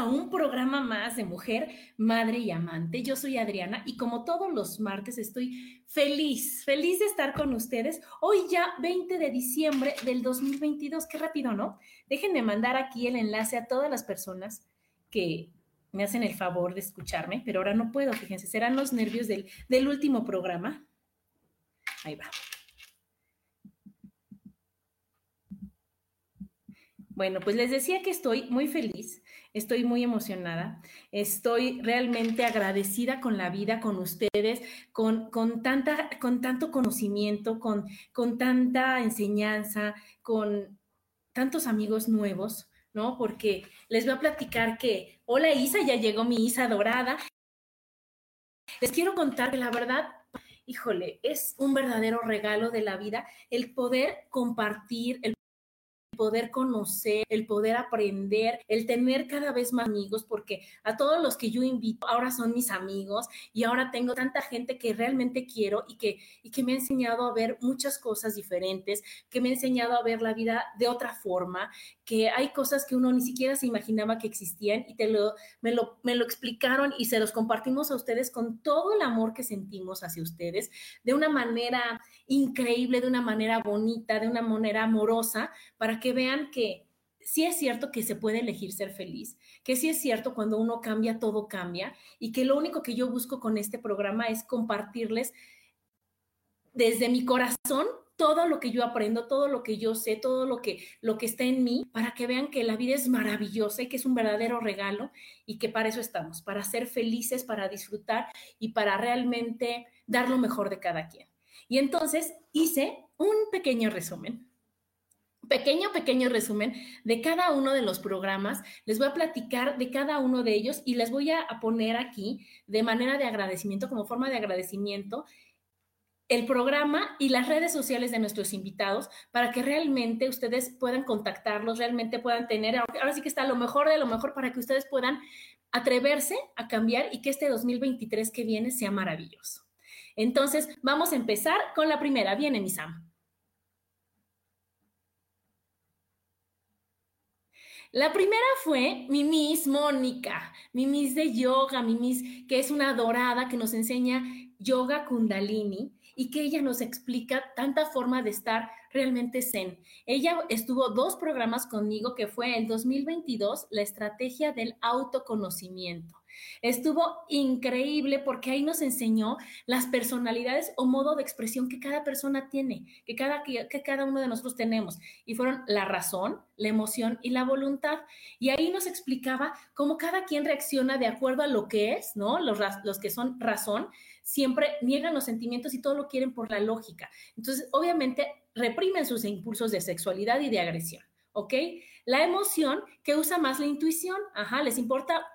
A un programa más de Mujer, Madre y Amante. Yo soy Adriana y como todos los martes estoy feliz, feliz de estar con ustedes. Hoy ya 20 de diciembre del 2022, qué rápido, ¿no? Déjenme mandar aquí el enlace a todas las personas que me hacen el favor de escucharme, pero ahora no puedo, fíjense, serán los nervios del, del último programa. Ahí va. Bueno, pues les decía que estoy muy feliz, estoy muy emocionada, estoy realmente agradecida con la vida, con ustedes, con, con, tanta, con tanto conocimiento, con, con tanta enseñanza, con tantos amigos nuevos, ¿no? Porque les voy a platicar que, hola Isa, ya llegó mi Isa dorada. Les quiero contar que la verdad híjole, es un verdadero regalo de la vida el poder compartir, el poder conocer, el poder aprender, el tener cada vez más amigos, porque a todos los que yo invito ahora son mis amigos y ahora tengo tanta gente que realmente quiero y que, y que me ha enseñado a ver muchas cosas diferentes, que me ha enseñado a ver la vida de otra forma, que hay cosas que uno ni siquiera se imaginaba que existían y te lo, me, lo, me lo explicaron y se los compartimos a ustedes con todo el amor que sentimos hacia ustedes, de una manera increíble, de una manera bonita, de una manera amorosa, para que vean que sí es cierto que se puede elegir ser feliz, que sí es cierto cuando uno cambia, todo cambia, y que lo único que yo busco con este programa es compartirles desde mi corazón todo lo que yo aprendo, todo lo que yo sé, todo lo que, lo que está en mí, para que vean que la vida es maravillosa y que es un verdadero regalo y que para eso estamos, para ser felices, para disfrutar y para realmente dar lo mejor de cada quien. Y entonces hice un pequeño resumen pequeño, pequeño resumen de cada uno de los programas. Les voy a platicar de cada uno de ellos y les voy a poner aquí de manera de agradecimiento, como forma de agradecimiento, el programa y las redes sociales de nuestros invitados para que realmente ustedes puedan contactarlos, realmente puedan tener, ahora sí que está lo mejor de lo mejor para que ustedes puedan atreverse a cambiar y que este 2023 que viene sea maravilloso. Entonces, vamos a empezar con la primera. Viene, mi Sam. La primera fue mi Miss Mónica, mi Miss de yoga, mi Miss que es una dorada que nos enseña yoga kundalini y que ella nos explica tanta forma de estar realmente zen. Ella estuvo dos programas conmigo que fue el 2022, la estrategia del autoconocimiento. Estuvo increíble porque ahí nos enseñó las personalidades o modo de expresión que cada persona tiene, que cada, que, cada uno de nosotros tenemos. Y fueron la razón, la emoción y la voluntad. Y ahí nos explicaba cómo cada quien reacciona de acuerdo a lo que es, ¿no? Los, los que son razón siempre niegan los sentimientos y todo lo quieren por la lógica. Entonces, obviamente, reprimen sus impulsos de sexualidad y de agresión. ¿ok? La emoción que usa más la intuición, ajá, les importa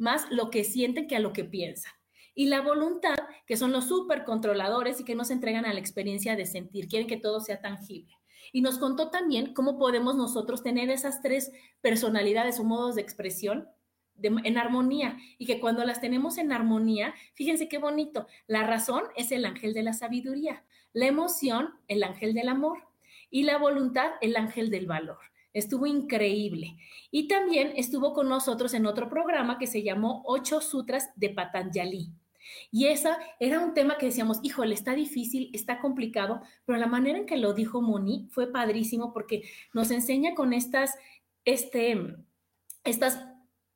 más lo que sienten que a lo que piensan. Y la voluntad, que son los súper controladores y que nos entregan a la experiencia de sentir, quieren que todo sea tangible. Y nos contó también cómo podemos nosotros tener esas tres personalidades o modos de expresión en armonía y que cuando las tenemos en armonía, fíjense qué bonito, la razón es el ángel de la sabiduría, la emoción el ángel del amor y la voluntad el ángel del valor. Estuvo increíble. Y también estuvo con nosotros en otro programa que se llamó Ocho Sutras de Patanjali. Y esa era un tema que decíamos, híjole, está difícil, está complicado, pero la manera en que lo dijo Moni fue padrísimo porque nos enseña con estas, este, estas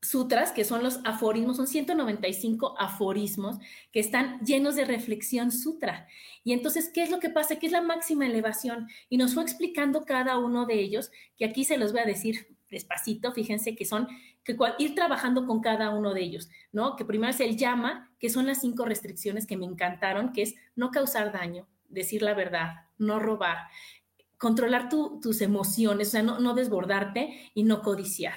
sutras, que son los aforismos, son 195 aforismos que están llenos de reflexión sutra. Y entonces, ¿qué es lo que pasa? ¿Qué es la máxima elevación? Y nos fue explicando cada uno de ellos, que aquí se los voy a decir despacito, fíjense que son, que ir trabajando con cada uno de ellos, ¿no? Que primero es el llama, que son las cinco restricciones que me encantaron, que es no causar daño, decir la verdad, no robar, controlar tus emociones, o sea, no, no desbordarte y no codiciar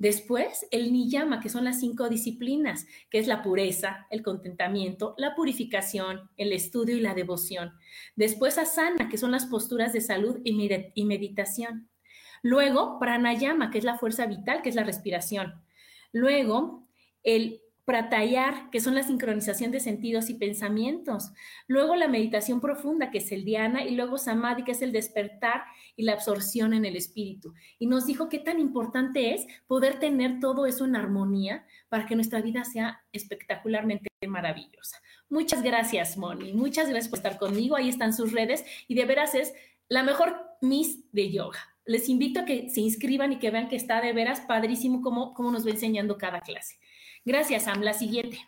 Después, el niyama, que son las cinco disciplinas, que es la pureza, el contentamiento, la purificación, el estudio y la devoción. Después, asana, que son las posturas de salud y meditación. Luego, pranayama, que es la fuerza vital, que es la respiración. Luego, el pratayar, que son la sincronización de sentidos y pensamientos. Luego la meditación profunda, que es el dhyana, y luego samadhi, que es el despertar y la absorción en el espíritu. Y nos dijo qué tan importante es poder tener todo eso en armonía para que nuestra vida sea espectacularmente maravillosa. Muchas gracias, Moni. Muchas gracias por estar conmigo. Ahí están sus redes y de veras es la mejor Miss de yoga. Les invito a que se inscriban y que vean que está de veras padrísimo cómo, cómo nos va enseñando cada clase. Gracias, Sam. La siguiente.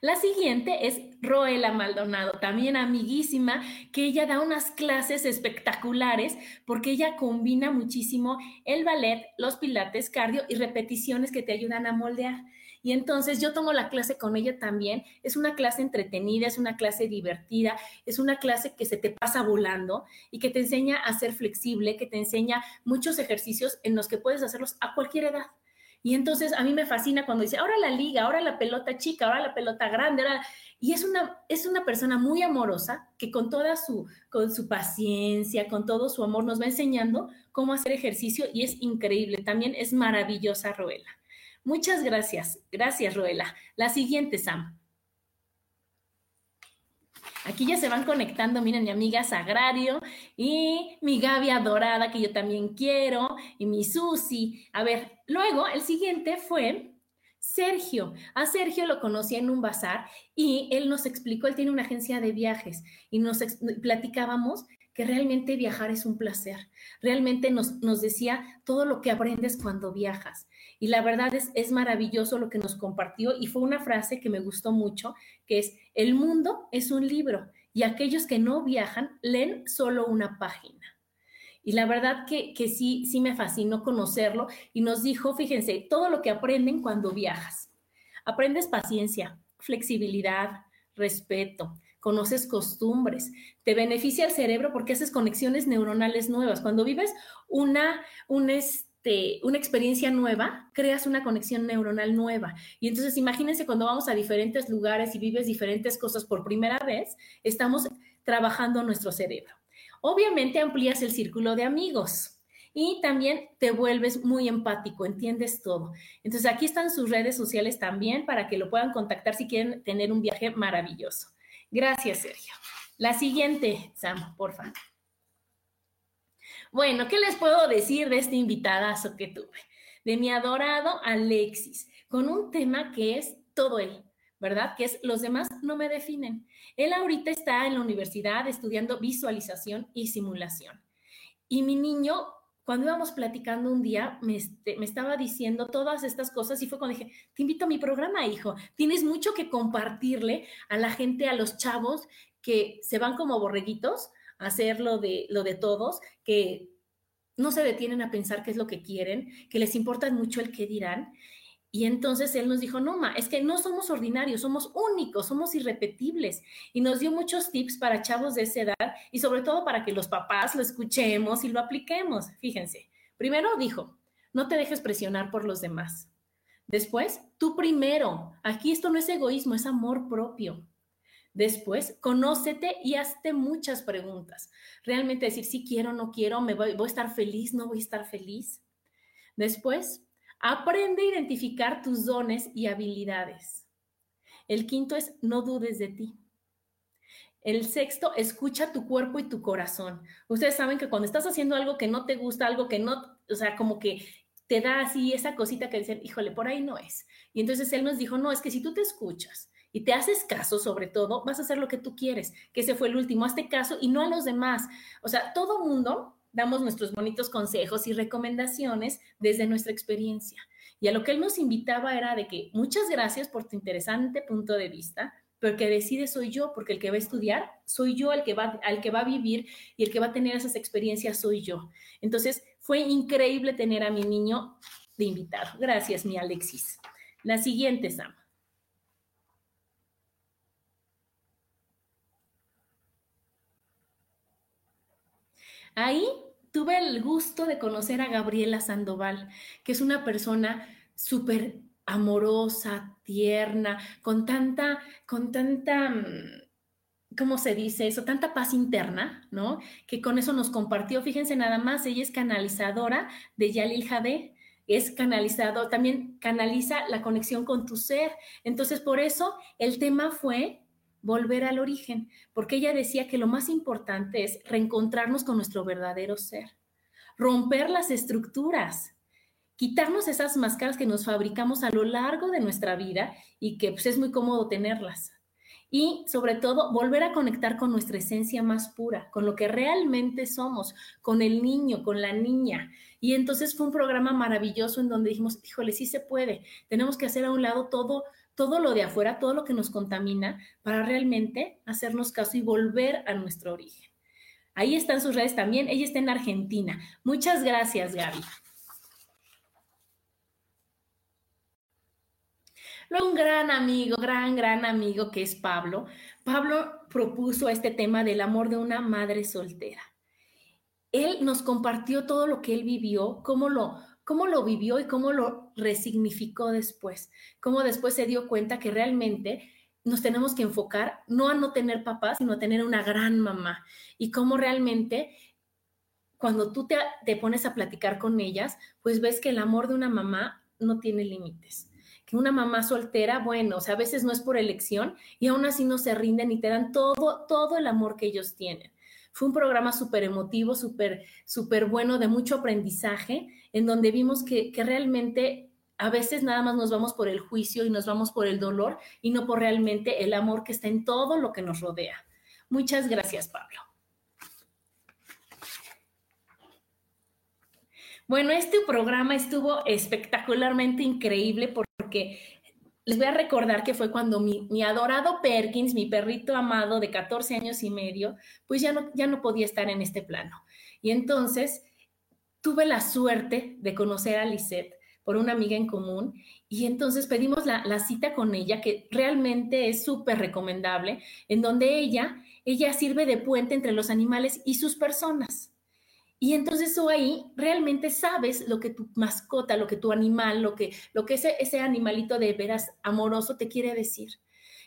La siguiente es Roela Maldonado, también amiguísima, que ella da unas clases espectaculares porque ella combina muchísimo el ballet, los pilates, cardio y repeticiones que te ayudan a moldear. Y entonces yo tomo la clase con ella también. Es una clase entretenida, es una clase divertida, es una clase que se te pasa volando y que te enseña a ser flexible, que te enseña muchos ejercicios en los que puedes hacerlos a cualquier edad. Y entonces a mí me fascina cuando dice, ahora la liga, ahora la pelota chica, ahora la pelota grande, y es una, es una persona muy amorosa que con toda su, con su paciencia, con todo su amor nos va enseñando cómo hacer ejercicio y es increíble. También es maravillosa Roela. Muchas gracias. Gracias, Roela. La siguiente, Sam. Aquí ya se van conectando, miren, mi amiga Sagrario y mi Gaby adorada, que yo también quiero, y mi Susi. A ver, luego el siguiente fue Sergio. A Sergio lo conocí en un bazar y él nos explicó, él tiene una agencia de viajes y nos platicábamos que realmente viajar es un placer. Realmente nos, nos decía todo lo que aprendes cuando viajas. Y la verdad es, es maravilloso lo que nos compartió y fue una frase que me gustó mucho, que es, el mundo es un libro y aquellos que no viajan leen solo una página. Y la verdad que, que sí, sí me fascinó conocerlo y nos dijo, fíjense, todo lo que aprenden cuando viajas. Aprendes paciencia, flexibilidad, respeto, conoces costumbres, te beneficia el cerebro porque haces conexiones neuronales nuevas. Cuando vives una, un, este, una experiencia nueva, creas una conexión neuronal nueva. Y entonces imagínense cuando vamos a diferentes lugares y vives diferentes cosas por primera vez, estamos trabajando nuestro cerebro. Obviamente amplías el círculo de amigos y también te vuelves muy empático, entiendes todo. Entonces aquí están sus redes sociales también para que lo puedan contactar si quieren tener un viaje maravilloso. Gracias, Sergio. La siguiente, Sam, por favor. Bueno, ¿qué les puedo decir de este invitadazo que tuve? De mi adorado Alexis, con un tema que es todo él, ¿verdad? Que es los demás no me definen. Él ahorita está en la universidad estudiando visualización y simulación. Y mi niño, cuando íbamos platicando un día, me, este, me estaba diciendo todas estas cosas y fue cuando dije, te invito a mi programa, hijo. Tienes mucho que compartirle a la gente, a los chavos que se van como borreguitos hacer lo de, lo de todos, que no se detienen a pensar qué es lo que quieren, que les importa mucho el qué dirán. Y entonces él nos dijo, no, ma, es que no somos ordinarios, somos únicos, somos irrepetibles. Y nos dio muchos tips para chavos de esa edad y sobre todo para que los papás lo escuchemos y lo apliquemos. Fíjense, primero dijo, no te dejes presionar por los demás. Después, tú primero. Aquí esto no es egoísmo, es amor propio. Después, conócete y hazte muchas preguntas. Realmente decir si quiero, no quiero, me voy, voy a estar feliz, no voy a estar feliz. Después, aprende a identificar tus dones y habilidades. El quinto es no dudes de ti. El sexto, escucha tu cuerpo y tu corazón. Ustedes saben que cuando estás haciendo algo que no te gusta, algo que no, o sea, como que te da así esa cosita que dicen, híjole, por ahí no es. Y entonces él nos dijo, no, es que si tú te escuchas y te haces caso sobre todo, vas a hacer lo que tú quieres, que ese fue el último, hazte caso y no a los demás. O sea, todo mundo damos nuestros bonitos consejos y recomendaciones desde nuestra experiencia. Y a lo que él nos invitaba era de que muchas gracias por tu interesante punto de vista, pero que decide soy yo, porque el que va a estudiar soy yo, el que va, al que va a vivir y el que va a tener esas experiencias soy yo. Entonces, fue increíble tener a mi niño de invitado. Gracias, mi Alexis. La siguiente, Sam. Ahí tuve el gusto de conocer a Gabriela Sandoval, que es una persona súper amorosa, tierna, con tanta, con tanta mm, ¿cómo se dice eso? Tanta paz interna, ¿no? Que con eso nos compartió, fíjense nada más, ella es canalizadora de Yalil Jade, es canalizador, también canaliza la conexión con tu ser. Entonces, por eso el tema fue volver al origen, porque ella decía que lo más importante es reencontrarnos con nuestro verdadero ser, romper las estructuras, quitarnos esas máscaras que nos fabricamos a lo largo de nuestra vida y que pues, es muy cómodo tenerlas y sobre todo volver a conectar con nuestra esencia más pura, con lo que realmente somos, con el niño, con la niña. Y entonces fue un programa maravilloso en donde dijimos, híjole, sí se puede, tenemos que hacer a un lado todo todo lo de afuera, todo lo que nos contamina, para realmente hacernos caso y volver a nuestro origen. Ahí están sus redes también. Ella está en Argentina. Muchas gracias, Gaby. Un gran amigo, gran, gran amigo que es Pablo. Pablo propuso este tema del amor de una madre soltera. Él nos compartió todo lo que él vivió, cómo lo, cómo lo vivió y cómo lo resignificó después, cómo después se dio cuenta que realmente nos tenemos que enfocar no a no tener papá, sino a tener una gran mamá y cómo realmente cuando tú te, pones a platicar con ellas, pues ves que el amor de una mamá no tiene límites que una mamá soltera, bueno, o sea, a veces no es por elección y aún así no se rinden y te dan todo, todo el amor que ellos tienen. Fue un programa súper emotivo, súper, súper bueno, de mucho aprendizaje, en donde vimos que, realmente a veces nada más nos vamos por el juicio y nos vamos por el dolor y no por realmente el amor que está en todo lo que nos rodea. Muchas gracias, Pablo. Bueno, este programa estuvo espectacularmente increíble porque les voy a recordar que fue cuando mi, adorado Perkins, mi perrito amado de 14 años y medio, pues ya no, ya no podía estar en este plano. Y entonces tuve la suerte de conocer a Lisette por una amiga en común y entonces pedimos la, la cita con ella, que realmente es súper recomendable, en donde ella, ella sirve de puente entre los animales y sus personas. Y entonces tú ahí realmente sabes lo que tu mascota, lo que tu animal, lo que, lo que ese, ese animalito de veras amoroso te quiere decir.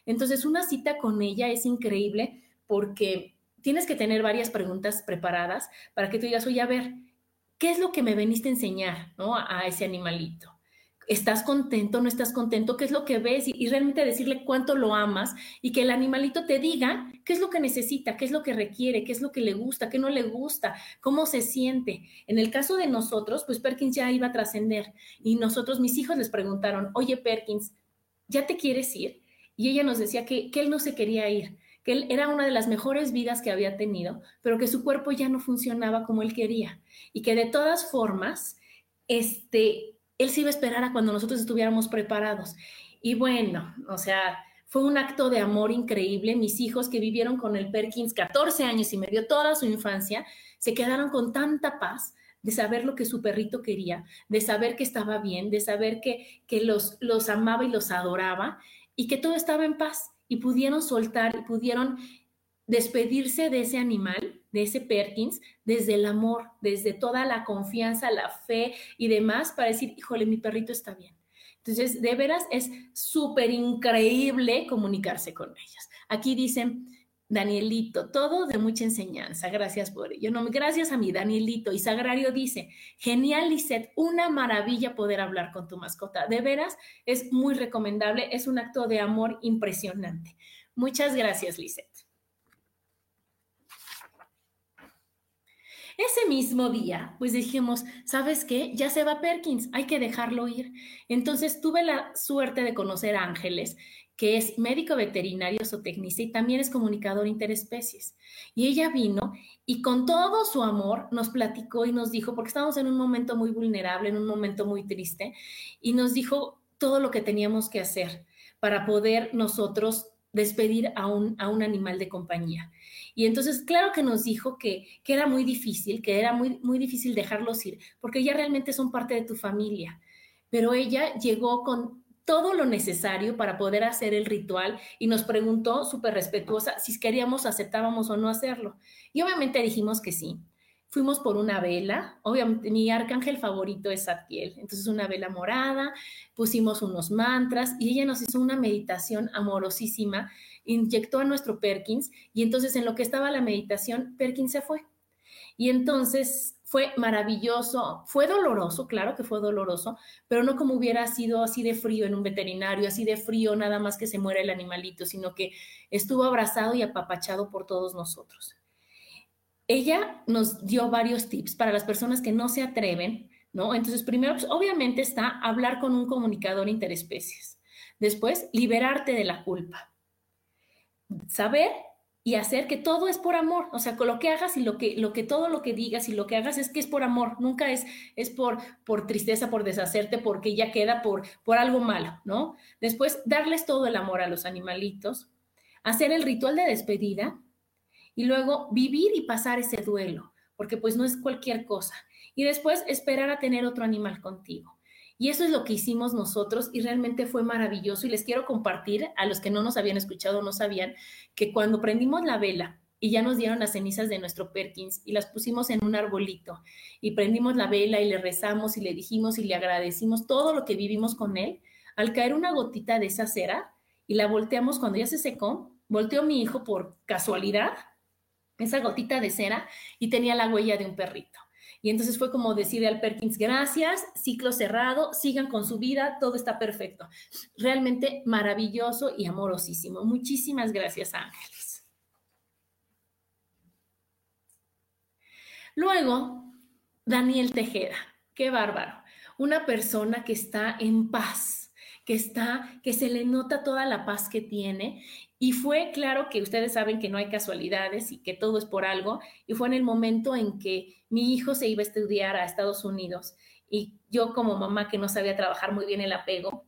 Entonces una cita con ella es increíble porque tienes que tener varias preguntas preparadas para que tú digas, oye, a ver, ¿qué es lo que me veniste a enseñar ¿no? a ese animalito? ¿Estás contento? ¿No estás contento? ¿Qué es lo que ves? Y, realmente decirle cuánto lo amas y que el animalito te diga qué es lo que necesita, qué es lo que requiere, qué es lo que le gusta, qué no le gusta, cómo se siente. En el caso de nosotros, pues Perkins ya iba a trascender y nosotros, mis hijos les preguntaron, oye Perkins, ¿ya te quieres ir? Y ella nos decía que, que él no se quería ir, que él era una de las mejores vidas que había tenido, pero que su cuerpo ya no funcionaba como él quería y que de todas formas, este, él se iba a esperar a cuando nosotros estuviéramos preparados. Y bueno, o sea, fue un acto de amor increíble. Mis hijos que vivieron con el Perkins 14 años y me dio toda su infancia, se quedaron con tanta paz de saber lo que su perrito quería, de saber que estaba bien, de saber que, que los, los amaba y los adoraba y que todo estaba en paz y pudieron soltar y pudieron despedirse de ese animal, de ese Perkins, desde el amor, desde toda la confianza, la fe y demás, para decir, híjole, mi perrito está bien. Entonces, de veras es súper increíble comunicarse con ellos. Aquí dicen, Danielito, todo de mucha enseñanza. Gracias por ello. No, gracias a mi Danielito. Y Sagrario dice, genial Lisette, una maravilla poder hablar con tu mascota. De veras, es muy recomendable, es un acto de amor impresionante. Muchas gracias, Lisette. Ese mismo día, pues dijimos, ¿sabes qué? Ya se va Perkins, hay que dejarlo ir. Entonces tuve la suerte de conocer a Ángeles que es médico veterinario zootecnista y también es comunicador interespecies. Y ella vino y con todo su amor nos platicó y nos dijo, porque estábamos en un momento muy vulnerable, en un momento muy triste, y nos dijo todo lo que teníamos que hacer para poder nosotros despedir a un, a un animal de compañía. Y entonces, claro que nos dijo que, que era muy difícil, que era muy, muy difícil dejarlos ir, porque ya realmente son parte de tu familia. Pero ella llegó con todo lo necesario para poder hacer el ritual y nos preguntó súper respetuosa si queríamos, aceptábamos o no hacerlo. Y obviamente dijimos que sí. Fuimos por una vela, obviamente mi arcángel favorito es Satiel, entonces una vela morada, pusimos unos mantras y ella nos hizo una meditación amorosísima, inyectó a nuestro Perkins y entonces en lo que estaba la meditación, Perkins se fue. Y entonces fue maravilloso, fue doloroso, claro que fue doloroso, pero no como hubiera sido así de frío en un veterinario, así de frío nada más que se muera el animalito, sino que estuvo abrazado y apapachado por todos nosotros. Ella nos dio varios tips para las personas que no se atreven, ¿no? Entonces, primero, pues, obviamente está hablar con un comunicador interespecies. Después, liberarte de la culpa. Saber y hacer que todo es por amor, o sea, con lo que hagas y lo que, lo que todo lo que digas y lo que hagas es que es por amor, nunca es, es por, por tristeza, por deshacerte, porque ya queda por, por algo malo, ¿no? Después, darles todo el amor a los animalitos, hacer el ritual de despedida, y luego vivir y pasar ese duelo, porque pues no es cualquier cosa. Y después esperar a tener otro animal contigo. Y eso es lo que hicimos nosotros y realmente fue maravilloso. Y les quiero compartir a los que no nos habían escuchado, no sabían, que cuando prendimos la vela y ya nos dieron las cenizas de nuestro Perkins y las pusimos en un arbolito y prendimos la vela y le rezamos y le dijimos y le agradecimos todo lo que vivimos con él, al caer una gotita de esa cera y la volteamos cuando ya se secó, volteó mi hijo por casualidad esa gotita de cera y tenía la huella de un perrito. Y entonces fue como decirle al Perkins, gracias, ciclo cerrado, sigan con su vida, todo está perfecto. Realmente maravilloso y amorosísimo. Muchísimas gracias, Ángeles. Luego, Daniel Tejeda, qué bárbaro. Una persona que está en paz, que está, que se le nota toda la paz que tiene y fue claro que ustedes saben que no hay casualidades y que todo es por algo. Y fue en el momento en que mi hijo se iba a estudiar a Estados Unidos y yo como mamá que no sabía trabajar muy bien el apego,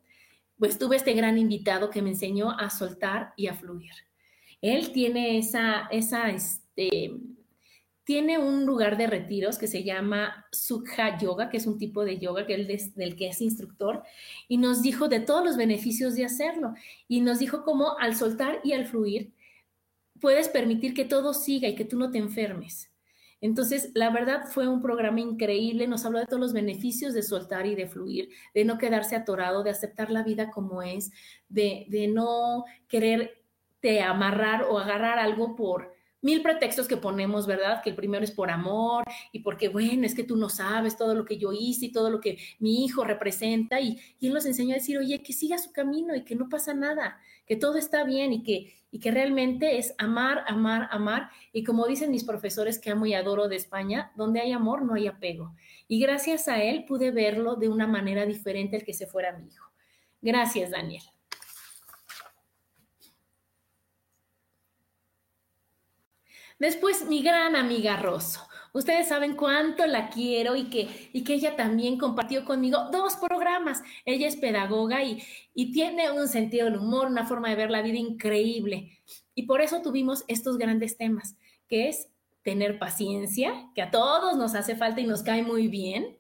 pues tuve este gran invitado que me enseñó a soltar y a fluir. Él tiene esa, esa, este, tiene un lugar de retiros que se llama Sukha Yoga, que es un tipo de yoga que él del que es instructor, y nos dijo de todos los beneficios de hacerlo. Y nos dijo cómo al soltar y al fluir puedes permitir que todo siga y que tú no te enfermes. Entonces, la verdad fue un programa increíble, nos habló de todos los beneficios de soltar y de fluir, de no quedarse atorado, de aceptar la vida como es, de, de no quererte amarrar o agarrar algo por, mil pretextos que ponemos, ¿verdad? Que el primero es por amor y porque, bueno, es que tú no sabes todo lo que yo hice y todo lo que mi hijo representa. Y, él nos enseñó a decir, oye, que siga su camino y que no pasa nada, que todo está bien y que, y que realmente es amar, amar, amar. Y como dicen mis profesores que amo y adoro de España, donde hay amor no hay apego. Y gracias a él pude verlo de una manera diferente al que se fuera mi hijo. Gracias, Daniel. Después, mi gran amiga Rosso. Ustedes saben cuánto la quiero y que, y que ella también compartió conmigo dos programas. Ella es pedagoga y, y tiene un sentido del humor, una forma de ver la vida increíble. Y por eso tuvimos estos grandes temas, que es tener paciencia, que a todos nos hace falta y nos cae muy bien.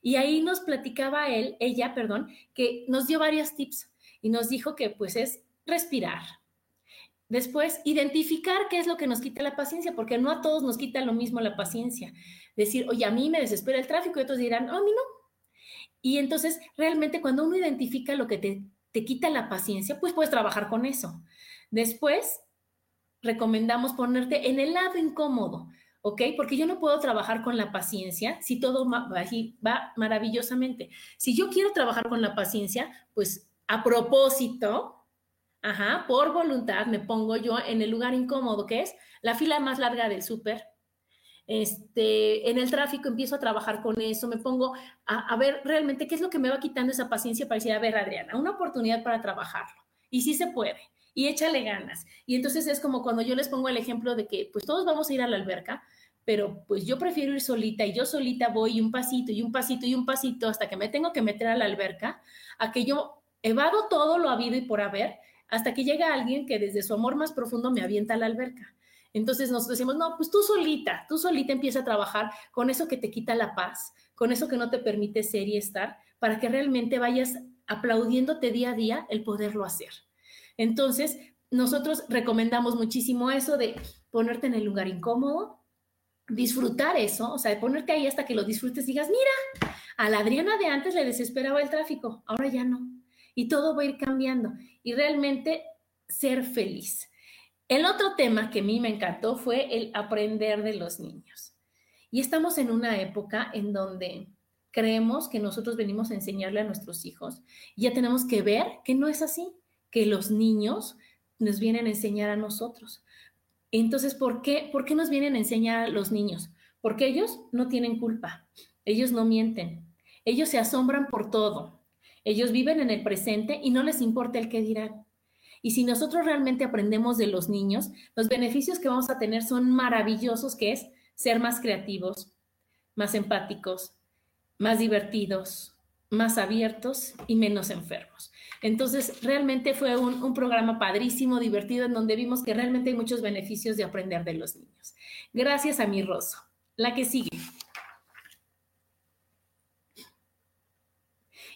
Y ahí nos platicaba él, ella, perdón, que nos dio varios tips y nos dijo que pues es respirar, Después, identificar qué es lo que nos quita la paciencia, porque no a todos nos quita lo mismo la paciencia. Decir, oye, a mí me desespera el tráfico y otros dirán, a mí no. Y entonces, realmente, cuando uno identifica lo que te, te quita la paciencia, pues puedes trabajar con eso. Después, recomendamos ponerte en el lado incómodo, ¿ok? Porque yo no puedo trabajar con la paciencia si todo va maravillosamente. Si yo quiero trabajar con la paciencia, pues a propósito, Ajá, por voluntad me pongo yo en el lugar incómodo que es la fila más larga del súper, este, en el tráfico empiezo a trabajar con eso, me pongo a, a, ver realmente qué es lo que me va quitando esa paciencia para decir, a ver, Adriana, una oportunidad para trabajarlo. Y sí se puede, y échale ganas. Y entonces es como cuando yo les pongo el ejemplo de que pues todos vamos a ir a la alberca, pero pues yo prefiero ir solita y yo solita voy un pasito y un pasito y un pasito hasta que me tengo que meter a la alberca, a que yo evado todo lo habido y por haber, hasta que llega alguien que desde su amor más profundo me avienta a la alberca. Entonces nos decimos, no, pues tú solita, tú solita empieza a trabajar con eso que te quita la paz, con eso que no te permite ser y estar, para que realmente vayas aplaudiéndote día a día el poderlo hacer. Entonces, nosotros recomendamos muchísimo eso de ponerte en el lugar incómodo, disfrutar eso, o sea, de ponerte ahí hasta que lo disfrutes y digas, mira, a la Adriana de antes le desesperaba el tráfico, ahora ya no. Y todo va a ir cambiando. Y realmente ser feliz. El otro tema que a mí me encantó fue el aprender de los niños. Y estamos en una época en donde creemos que nosotros venimos a enseñarle a nuestros hijos y ya tenemos que ver que no es así, que los niños nos vienen a enseñar a nosotros. Entonces, ¿por qué, ¿por qué nos vienen a enseñar a los niños? Porque ellos no tienen culpa, ellos no mienten, ellos se asombran por todo, ellos viven en el presente y no les importa el qué dirán. Y si nosotros realmente aprendemos de los niños, los beneficios que vamos a tener son maravillosos, que es ser más creativos, más empáticos, más divertidos, más abiertos y menos enfermos. Entonces, realmente fue un, un, programa padrísimo, divertido, en donde vimos que realmente hay muchos beneficios de aprender de los niños. Gracias a mi Rosso. La que sigue.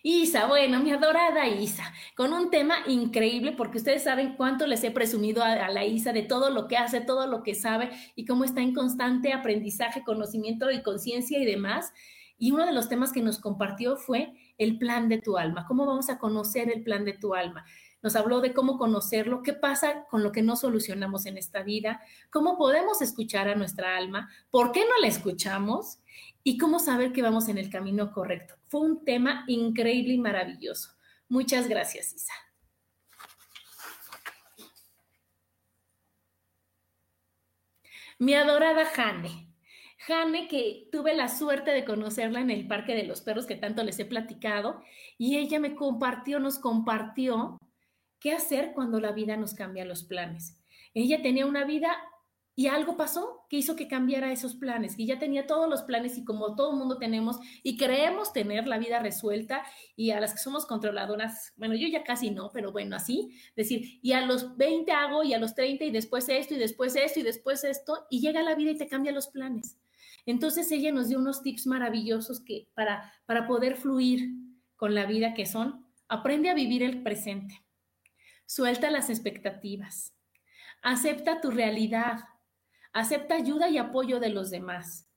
Isa, bueno, mi adorada Isa, con un tema increíble porque ustedes saben cuánto les he presumido a, la Isa de todo lo que hace, todo lo que sabe y cómo está en constante aprendizaje, conocimiento y conciencia y demás. Y uno de los temas que nos compartió fue el plan de tu alma, cómo vamos a conocer el plan de tu alma. Nos habló de cómo conocerlo, qué pasa con lo que no solucionamos en esta vida, cómo podemos escuchar a nuestra alma, por qué no la escuchamos y cómo saber que vamos en el camino correcto. Fue un tema increíble y maravilloso. Muchas gracias, Isa. Mi adorada Jane. Jane, que tuve la suerte de conocerla en el Parque de los Perros que tanto les he platicado, y ella me compartió, nos compartió qué hacer cuando la vida nos cambia los planes. Ella tenía una vida y algo pasó que hizo que cambiara esos planes, y ya tenía todos los planes y como todo mundo tenemos y creemos tener la vida resuelta y a las que somos controladoras, bueno, yo ya casi no, pero bueno, así, decir, y a los 20 hago y a los 30 y después esto y después esto y después esto y llega la vida y te cambia los planes. Entonces ella nos dio unos tips maravillosos que para, para poder fluir con la vida que son, aprende a vivir el presente, suelta las expectativas, acepta tu realidad, Acepta ayuda y apoyo de los demás.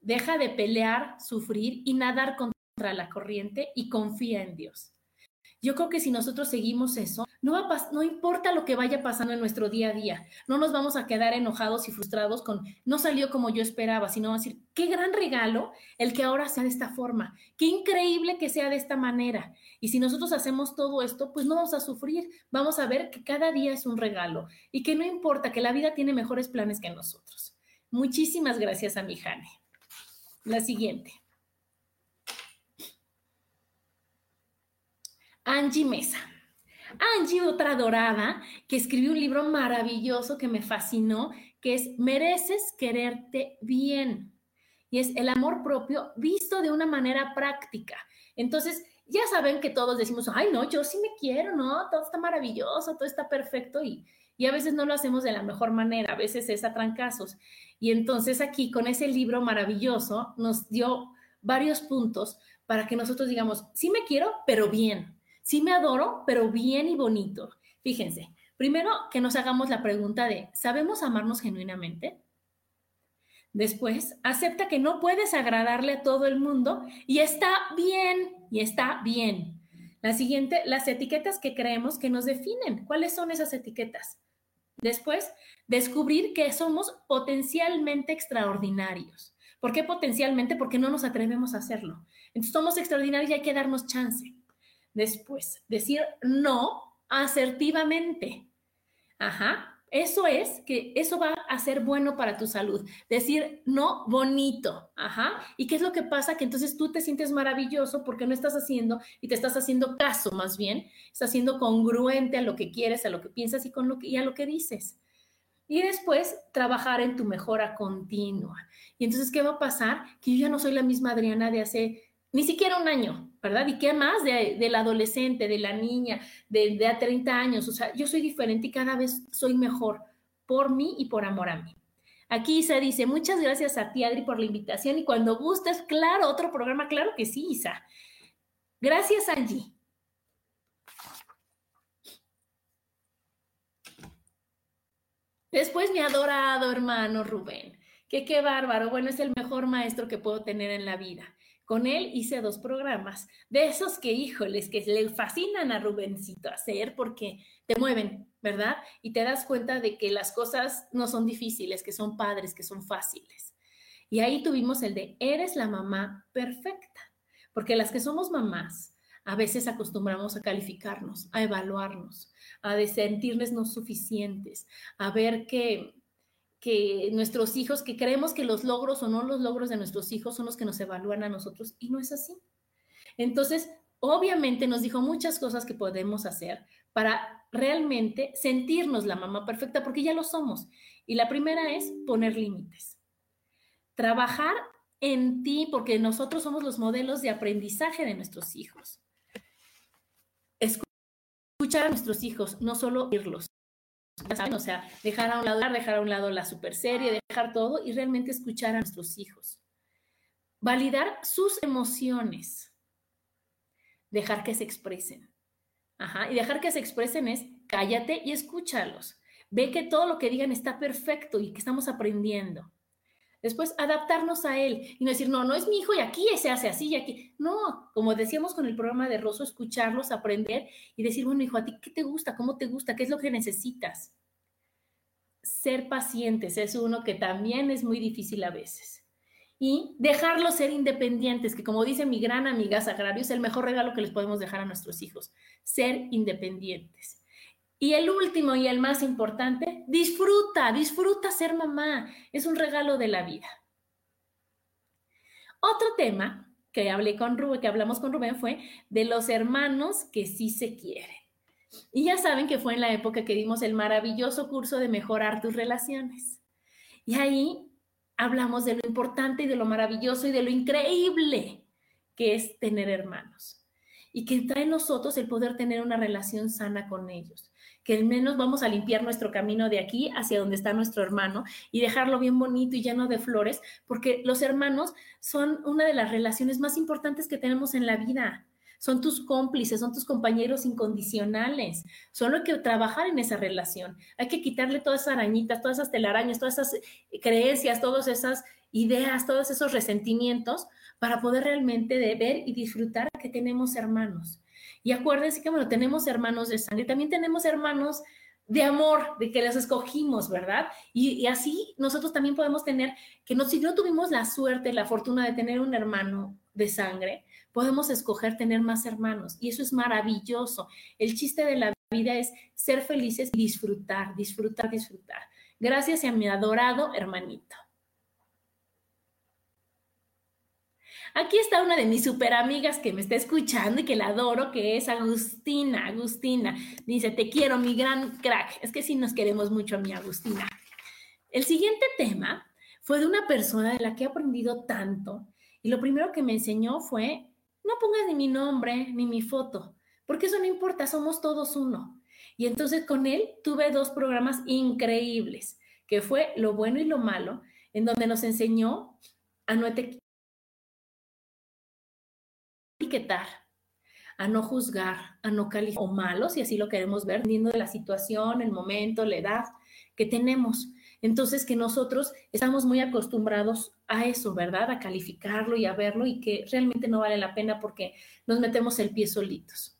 Deja de pelear, sufrir y nadar contra la corriente y confía en Dios. Yo creo que si nosotros seguimos eso, no, importa lo que vaya pasando en nuestro día a día, no nos vamos a quedar enojados y frustrados con no salió como yo esperaba, sino decir, qué gran regalo el que ahora sea de esta forma, qué increíble que sea de esta manera. Y si nosotros hacemos todo esto, pues no vamos a sufrir, vamos a ver que cada día es un regalo y que no importa, que la vida tiene mejores planes que nosotros. Muchísimas gracias a mi Jane. La siguiente. Angie Mesa. Angie, otra dorada, que escribió un libro maravilloso que me fascinó, que es Mereces quererte bien. Y es el amor propio visto de una manera práctica. Entonces, ya saben que todos decimos, ay, no, yo sí me quiero, ¿no? Todo está maravilloso, todo está perfecto y, y a veces no lo hacemos de la mejor manera, a veces es a trancazos. Y entonces aquí con ese libro maravilloso nos dio varios puntos para que nosotros digamos, sí me quiero, pero bien, sí me adoro, pero bien y bonito. Fíjense, primero que nos hagamos la pregunta de, ¿sabemos amarnos genuinamente? Después, acepta que no puedes agradarle a todo el mundo y está bien, y está bien. La siguiente, las etiquetas que creemos que nos definen. ¿Cuáles son esas etiquetas? Después, descubrir que somos potencialmente extraordinarios. ¿Por qué potencialmente? Porque no nos atrevemos a hacerlo. Entonces, somos extraordinarios y hay que darnos chance. Después, decir no asertivamente. Ajá, eso es que eso va a ser bueno para tu salud. Decir no bonito, ajá. ¿Y qué es lo que pasa? Que entonces tú te sientes maravilloso porque no estás haciendo y te estás haciendo caso más bien, estás siendo congruente a lo que quieres, a lo que piensas y, con lo que, y a lo que dices. Y después trabajar en tu mejora continua. Y entonces, ¿qué va a pasar? Que yo ya no soy la misma Adriana de hace ni siquiera un año, ¿verdad? ¿Y qué más de, del adolescente, de la niña, de, de a 30 años? O sea, yo soy diferente y cada vez soy mejor por mí y por amor a mí. Aquí Isa dice, muchas gracias a ti, Adri, por la invitación y cuando gustes, claro, otro programa, claro que sí, Isa. Gracias, Angie. Después mi adorado hermano Rubén, que qué bárbaro, bueno, es el mejor maestro que puedo tener en la vida. Con él hice dos programas, de esos que, híjoles, que le fascinan a Rubencito hacer porque te mueven, ¿verdad? Y te das cuenta de que las cosas no son difíciles, que son padres, que son fáciles. Y ahí tuvimos el de, eres la mamá perfecta, porque las que somos mamás, a veces acostumbramos a calificarnos, a evaluarnos, a sentirnos no suficientes, a ver que que nuestros hijos, que creemos que los logros o no los logros de nuestros hijos son los que nos evalúan a nosotros y no es así. Entonces, obviamente nos dijo muchas cosas que podemos hacer para realmente sentirnos la mamá perfecta, porque ya lo somos. Y la primera es poner límites. Trabajar en ti, porque nosotros somos los modelos de aprendizaje de nuestros hijos. Escuchar a nuestros hijos, no solo o sea, dejar a un lado, dejar a un lado la super serie, dejar todo y realmente escuchar a nuestros hijos. Validar sus emociones. Dejar que se expresen. Ajá, y dejar que se expresen es cállate y escúchalos. Ve que todo lo que digan está perfecto y que estamos aprendiendo. Después, adaptarnos a él y no decir, no, no es mi hijo y aquí se hace así y aquí. No, como decíamos con el programa de Rosso, escucharlos, aprender y decir, bueno, hijo, ¿a ti qué te gusta? ¿Cómo te gusta? ¿Qué es lo que necesitas? Ser pacientes es uno que también es muy difícil a veces. Y dejarlos ser independientes, que como dice mi gran amiga Sagrario, es el mejor regalo que les podemos dejar a nuestros hijos, ser independientes. Y el último y el más importante, disfruta, disfruta ser mamá. Es un regalo de la vida. Otro tema que hablé con Rubén, que hablamos con Rubén fue de los hermanos que sí se quieren. Y ya saben que fue en la época que dimos el maravilloso curso de mejorar tus relaciones. Y ahí hablamos de lo importante y de lo maravilloso y de lo increíble que es tener hermanos. Y que trae nosotros el poder tener una relación sana con ellos que al menos vamos a limpiar nuestro camino de aquí hacia donde está nuestro hermano y dejarlo bien bonito y lleno de flores, porque los hermanos son una de las relaciones más importantes que tenemos en la vida. Son tus cómplices, son tus compañeros incondicionales. Solo hay que trabajar en esa relación. Hay que quitarle todas esas arañitas, todas esas telarañas, todas esas creencias, todas esas ideas, todos esos resentimientos para poder realmente ver y disfrutar que tenemos hermanos y acuérdense que, bueno, tenemos hermanos de sangre, también tenemos hermanos de amor, de que los escogimos, ¿verdad? Y, así nosotros también podemos tener, que no, si no tuvimos la suerte, la fortuna de tener un hermano de sangre, podemos escoger tener más hermanos. Y eso es maravilloso. El chiste de la vida es ser felices y disfrutar, disfrutar, disfrutar. Gracias a mi adorado hermanito. Aquí está una de mis super amigas que me está escuchando y que la adoro, que es Agustina. Agustina dice, te quiero, mi gran crack. Es que sí nos queremos mucho a mi Agustina. El siguiente tema fue de una persona de la que he aprendido tanto y lo primero que me enseñó fue, no pongas ni mi nombre ni mi foto, porque eso no importa, somos todos uno. Y entonces con él tuve dos programas increíbles, que fue Lo bueno y lo malo, en donde nos enseñó a no, etiquetar, a no juzgar, a no calificar o malos, si así lo queremos ver, dependiendo de la situación, el momento, la edad que tenemos. Entonces, que nosotros estamos muy acostumbrados a eso, ¿verdad? A calificarlo y a verlo y que realmente no vale la pena porque nos metemos el pie solitos.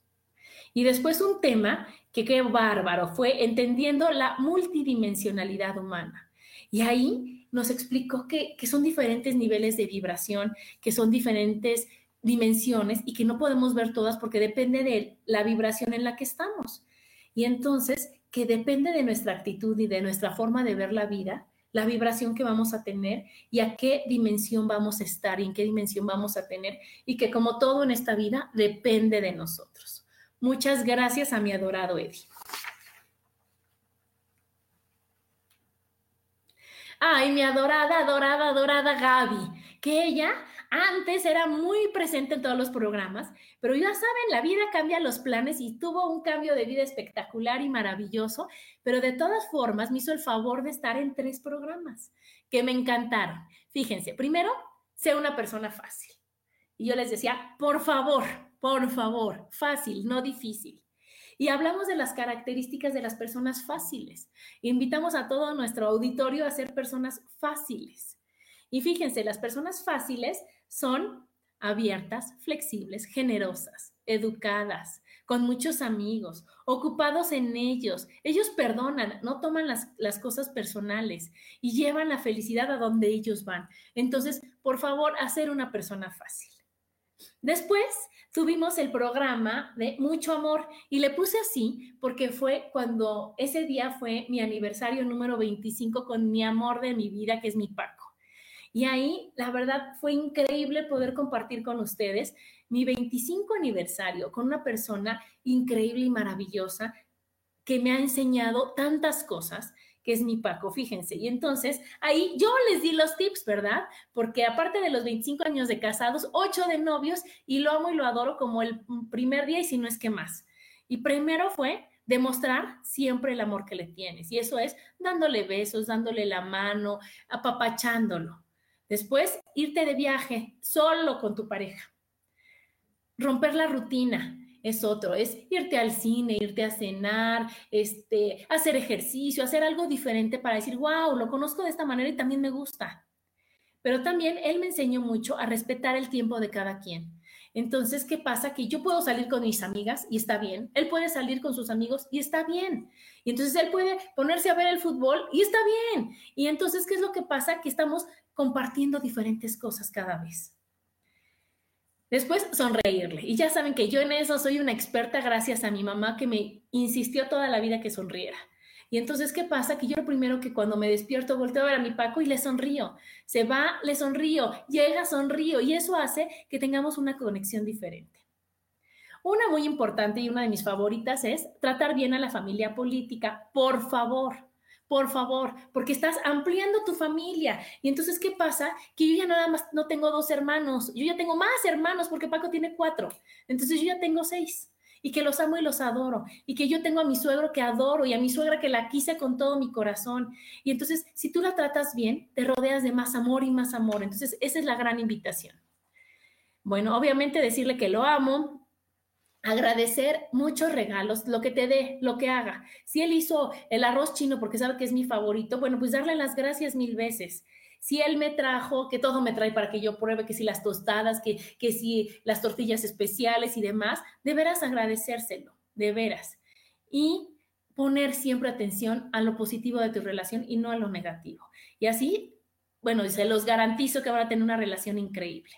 Y después un tema que qué bárbaro fue entendiendo la multidimensionalidad humana. Y ahí nos explicó que, que son diferentes niveles de vibración, que son diferentes dimensiones y que no podemos ver todas porque depende de la vibración en la que estamos. Y entonces, que depende de nuestra actitud y de nuestra forma de ver la vida, la vibración que vamos a tener y a qué dimensión vamos a estar y en qué dimensión vamos a tener y que como todo en esta vida depende de nosotros. Muchas gracias a mi adorado Eddie. Ay, mi adorada, adorada, adorada Gaby, que ella antes era muy presente en todos los programas, pero ya saben, la vida cambia los planes y tuvo un cambio de vida espectacular y maravilloso, pero de todas formas me hizo el favor de estar en tres programas que me encantaron. Fíjense, primero, sea una persona fácil. Y yo les decía, por favor, por favor, fácil, no difícil. Y hablamos de las características de las personas fáciles. Invitamos a todo nuestro auditorio a ser personas fáciles. Y fíjense, las personas fáciles son abiertas, flexibles, generosas, educadas, con muchos amigos, ocupados en ellos. Ellos perdonan, no toman las, las, cosas personales y llevan la felicidad a donde ellos van. Entonces, por favor, hacer una persona fácil. Después tuvimos el programa de Mucho Amor y le puse así porque fue cuando ese día fue mi aniversario número 25 con mi amor de mi vida, que es mi Paco. Y ahí, la verdad, fue increíble poder compartir con ustedes mi 25 aniversario con una persona increíble y maravillosa que me ha enseñado tantas cosas, que es mi Paco, fíjense. Y entonces ahí yo les di los tips, ¿verdad? Porque aparte de los 25 años de casados, 8 de novios y lo amo y lo adoro como el primer día y si no es que más. Y primero fue demostrar siempre el amor que le tienes. Y eso es dándole besos, dándole la mano, apapachándolo. Después, irte de viaje solo con tu pareja. Romper la rutina es otro, es irte al cine, irte a cenar, este, hacer ejercicio, hacer algo diferente para decir, wow, lo conozco de esta manera y también me gusta. Pero también él me enseñó mucho a respetar el tiempo de cada quien. Entonces, ¿qué pasa? Que yo puedo salir con mis amigas y está bien. Él puede salir con sus amigos y está bien. Y entonces él puede ponerse a ver el fútbol y está bien. Y entonces, ¿qué es lo que pasa? Que estamos compartiendo diferentes cosas cada vez. Después, sonreírle. Y ya saben que yo en eso soy una experta gracias a mi mamá que me insistió toda la vida que sonriera. Y entonces, ¿qué pasa? Que yo lo primero que cuando me despierto volteo a ver a mi Paco y le sonrío. Se va, le sonrío, llega, sonrío. Y eso hace que tengamos una conexión diferente. Una muy importante y una de mis favoritas es tratar bien a la familia política. Por favor, por favor, porque estás ampliando tu familia. Y entonces, ¿qué pasa? Que yo ya nada más no tengo dos hermanos, yo ya tengo más hermanos porque Paco tiene cuatro. Entonces yo ya tengo seis y que los amo y los adoro y que yo tengo a mi suegro que adoro y a mi suegra que la quise con todo mi corazón. Y entonces, si tú la tratas bien, te rodeas de más amor y más amor. Entonces, esa es la gran invitación. Bueno, obviamente decirle que lo amo, agradecer muchos regalos, lo que te dé, lo que haga. Si él hizo el arroz chino porque sabe que es mi favorito, bueno, pues darle las gracias mil veces. Si él me trajo, que todo me trae para que yo pruebe, que si las tostadas, que, que si las tortillas especiales y demás, de veras agradecérselo, de veras. Y poner siempre atención a lo positivo de tu relación y no a lo negativo. Y así, bueno, se los garantizo que van a tener una relación increíble.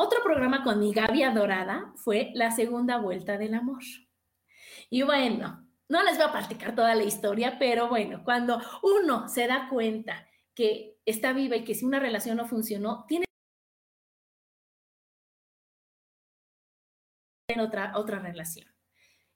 Otro programa con mi Gaby adorada fue La Segunda Vuelta del Amor. Y bueno, no les voy a platicar toda la historia, pero bueno, cuando uno se da cuenta que está viva y que si una relación no funcionó, tiene otra, otra relación.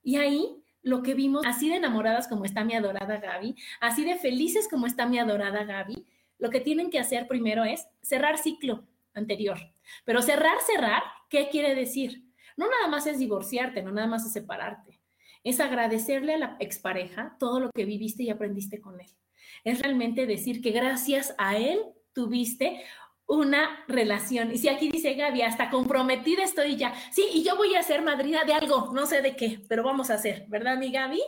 Y ahí lo que vimos, así de enamoradas como está mi adorada Gaby, así de felices como está mi adorada Gaby, lo que tienen que hacer primero es cerrar ciclo anterior. Pero cerrar, cerrar, ¿qué quiere decir? No nada más es divorciarte, no nada más es separarte. Es agradecerle a la expareja todo lo que viviste y aprendiste con él. Es realmente decir que gracias a él tuviste una relación. Y si aquí dice Gaby, hasta comprometida estoy ya. Sí, y yo voy a ser madrina de algo, no sé de qué, pero vamos a hacer, ¿verdad, mi Gaby?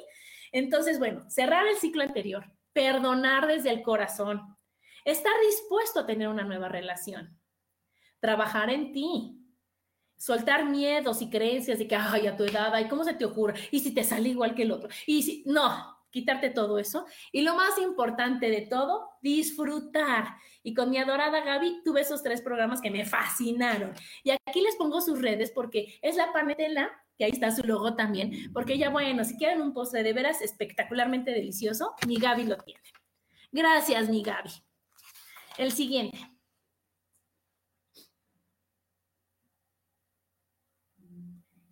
Entonces, bueno, cerrar el ciclo anterior, perdonar desde el corazón, estar dispuesto a tener una nueva relación trabajar en ti. Soltar miedos y creencias de que, ay, a tu edad, ay, ¿cómo se te ocurre? Y si te sale igual que el otro. Y si, no, quitarte todo eso. Y lo más importante de todo, disfrutar. Y con mi adorada Gaby tuve esos tres programas que me fascinaron. Y aquí les pongo sus redes porque es la panetela, que ahí está su logo también, porque ya, bueno, si quieren un postre de veras espectacularmente delicioso, mi Gaby lo tiene. Gracias, mi Gaby. El siguiente.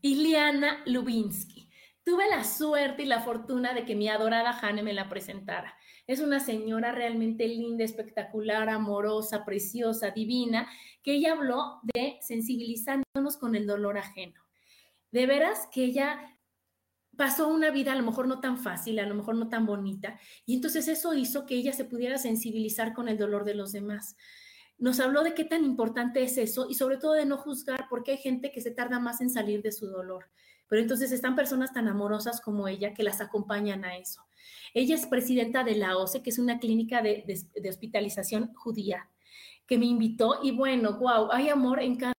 Iliana Lubinsky. Tuve la suerte y la fortuna de que mi adorada Jane me la presentara. Es una señora realmente linda, espectacular, amorosa, preciosa, divina, que ella habló de sensibilizándonos con el dolor ajeno. De veras que ella pasó una vida a lo mejor no tan fácil, a lo mejor no tan bonita, y entonces eso hizo que ella se pudiera sensibilizar con el dolor de los demás. Nos habló de qué tan importante es eso y sobre todo de no juzgar porque hay gente que se tarda más en salir de su dolor. Pero entonces están personas tan amorosas como ella que las acompañan a eso. Ella es presidenta de la OCE, que es una clínica de, hospitalización judía, que me invitó y bueno, wow, hay amor en cada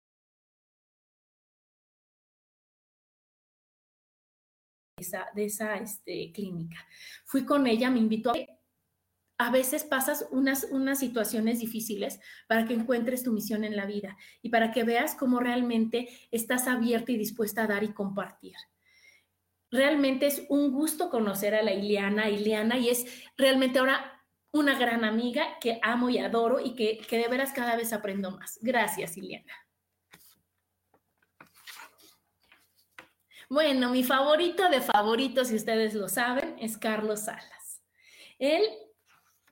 de esa este, clínica. Fui con ella, me invitó a a veces pasas unas, unas situaciones difíciles para que encuentres tu misión en la vida y para que veas cómo realmente estás abierta y dispuesta a dar y compartir. Realmente es un gusto conocer a la Ileana, Ileana, y es realmente ahora una gran amiga que amo y adoro y que, que de veras cada vez aprendo más. Gracias, Ileana. Bueno, mi favorito de favoritos, si ustedes lo saben, es Carlos Salas. Él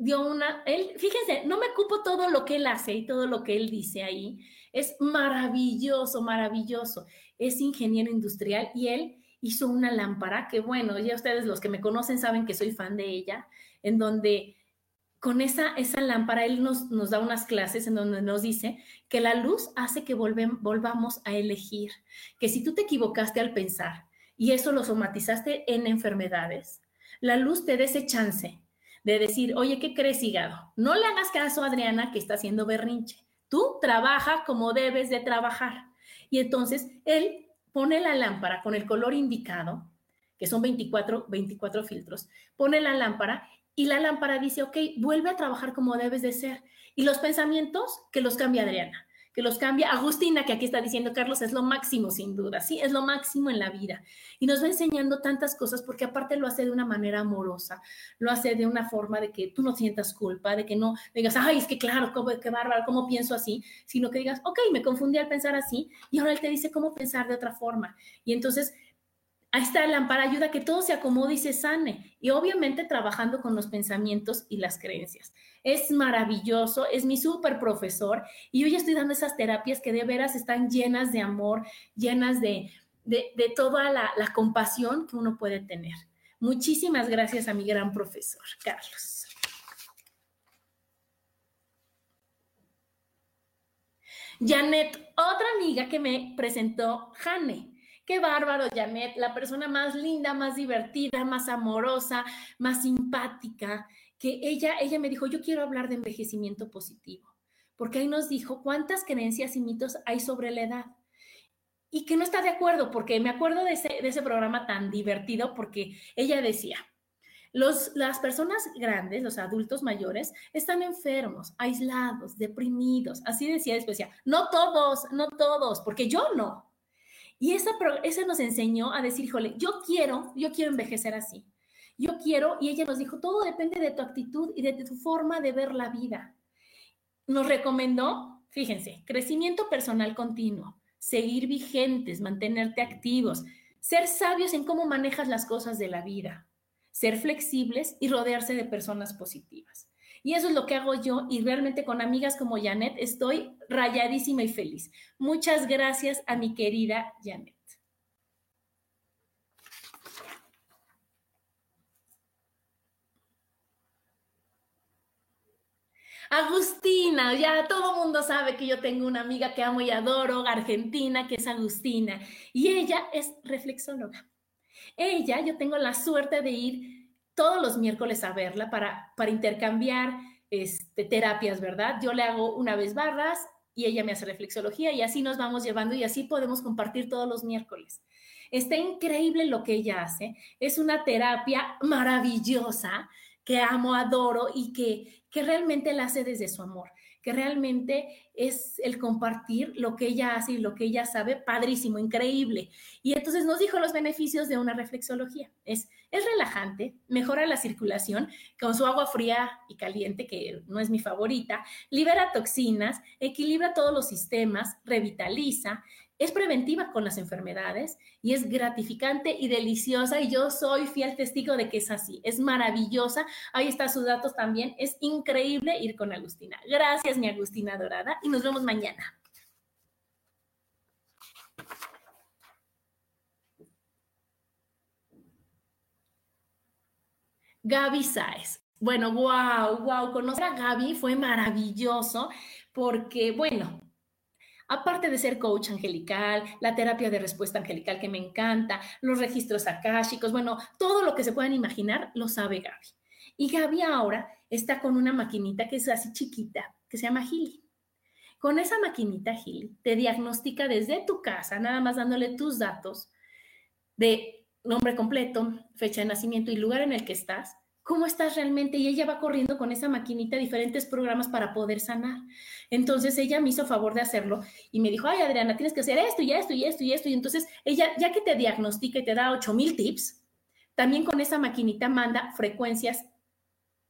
dio una, él, fíjense, no me ocupo todo lo que él hace y todo lo que él dice ahí. Es maravilloso, maravilloso. Es ingeniero industrial y él hizo una lámpara que, bueno, ya ustedes los que me conocen saben que soy fan de ella, en donde con esa, esa lámpara él nos, nos da unas clases en donde nos dice que la luz hace que volvamos a elegir, que si tú te equivocaste al pensar y eso lo somatizaste en enfermedades, la luz te dé ese chance de decir, oye, ¿qué crees, hígado? No le hagas caso a Adriana que está haciendo berrinche. Tú trabaja como debes de trabajar. Y entonces él pone la lámpara con el color indicado, que son 24, 24 filtros, pone la lámpara y la lámpara dice, ok, vuelve a trabajar como debes de ser. Y los pensamientos que los cambia Adriana que los cambia. Agustina, que aquí está diciendo, Carlos, es lo máximo, sin duda, sí, es lo máximo en la vida. Y nos va enseñando tantas cosas porque aparte lo hace de una manera amorosa, lo hace de una forma de que tú no sientas culpa, de que no digas, ay, es que claro, qué bárbaro, cómo pienso así, sino que digas, ok, me confundí al pensar así y ahora él te dice cómo pensar de otra forma. Y entonces Ahí está la lámpara, ayuda a que todo se acomode y se sane. Y obviamente trabajando con los pensamientos y las creencias. Es maravilloso, es mi súper profesor. Y yo ya estoy dando esas terapias que de veras están llenas de amor, llenas de, de, toda la, la compasión que uno puede tener. Muchísimas gracias a mi gran profesor, Carlos. Janet, otra amiga que me presentó, Jane. Qué bárbaro, Janet, la persona más linda, más divertida, más amorosa, más simpática, que ella, ella me dijo, yo quiero hablar de envejecimiento positivo, porque ahí nos dijo cuántas creencias y mitos hay sobre la edad. Y que no está de acuerdo, porque me acuerdo de ese, de ese programa tan divertido, porque ella decía, los, las personas grandes, los adultos mayores, están enfermos, aislados, deprimidos. Así decía después, decía, no todos, no todos, porque yo no. Y esa, esa nos enseñó a decir, híjole, yo quiero, yo quiero envejecer así. Yo quiero, y ella nos dijo, todo depende de tu actitud y de tu forma de ver la vida. Nos recomendó, fíjense, crecimiento personal continuo, seguir vigentes, mantenerte activos, ser sabios en cómo manejas las cosas de la vida, ser flexibles y rodearse de personas positivas. Y eso es lo que hago yo y realmente con amigas como Janet estoy rayadísima y feliz. Muchas gracias a mi querida Janet. Agustina, ya todo el mundo sabe que yo tengo una amiga que amo y adoro, argentina, que es Agustina, y ella es reflexóloga. Ella, yo tengo la suerte de ir todos los miércoles a verla para, para intercambiar este, terapias, ¿verdad? Yo le hago una vez barras y ella me hace reflexología y así nos vamos llevando y así podemos compartir todos los miércoles. Está increíble lo que ella hace. Es una terapia maravillosa que amo, adoro y que, que realmente la hace desde su amor. que realmente es el compartir lo que ella hace y lo que ella sabe, padrísimo, increíble. Y entonces nos dijo los beneficios de una reflexología. Es, es relajante, mejora la circulación con su agua fría y caliente, que no es mi favorita, libera toxinas, equilibra todos los sistemas, revitaliza, es preventiva con las enfermedades y es gratificante y deliciosa y yo soy fiel testigo de que es así. Es maravillosa. Ahí está sus datos también. Es increíble ir con Agustina. Gracias, mi Agustina Dorada, y nos vemos mañana. Gaby Sáez. Bueno, wow, wow, conocer a Gaby fue maravilloso porque, bueno, Aparte de ser coach angelical, la terapia de respuesta angelical que me encanta, los registros akáshicos, bueno, todo lo que se puedan imaginar lo sabe Gaby. Y Gaby ahora está con una maquinita que es así chiquita, que se llama Gili. Con esa maquinita Gili te diagnostica desde tu casa, nada más dándole tus datos de nombre completo, fecha de nacimiento y lugar en el que estás, cómo estás realmente y ella va corriendo con esa maquinita diferentes programas para poder sanar. Entonces ella me hizo favor de hacerlo y me dijo, ay Adriana, tienes que hacer esto y esto y esto y esto. Y entonces ella, ya que te diagnostica y te da 8000 tips, también con esa maquinita manda frecuencias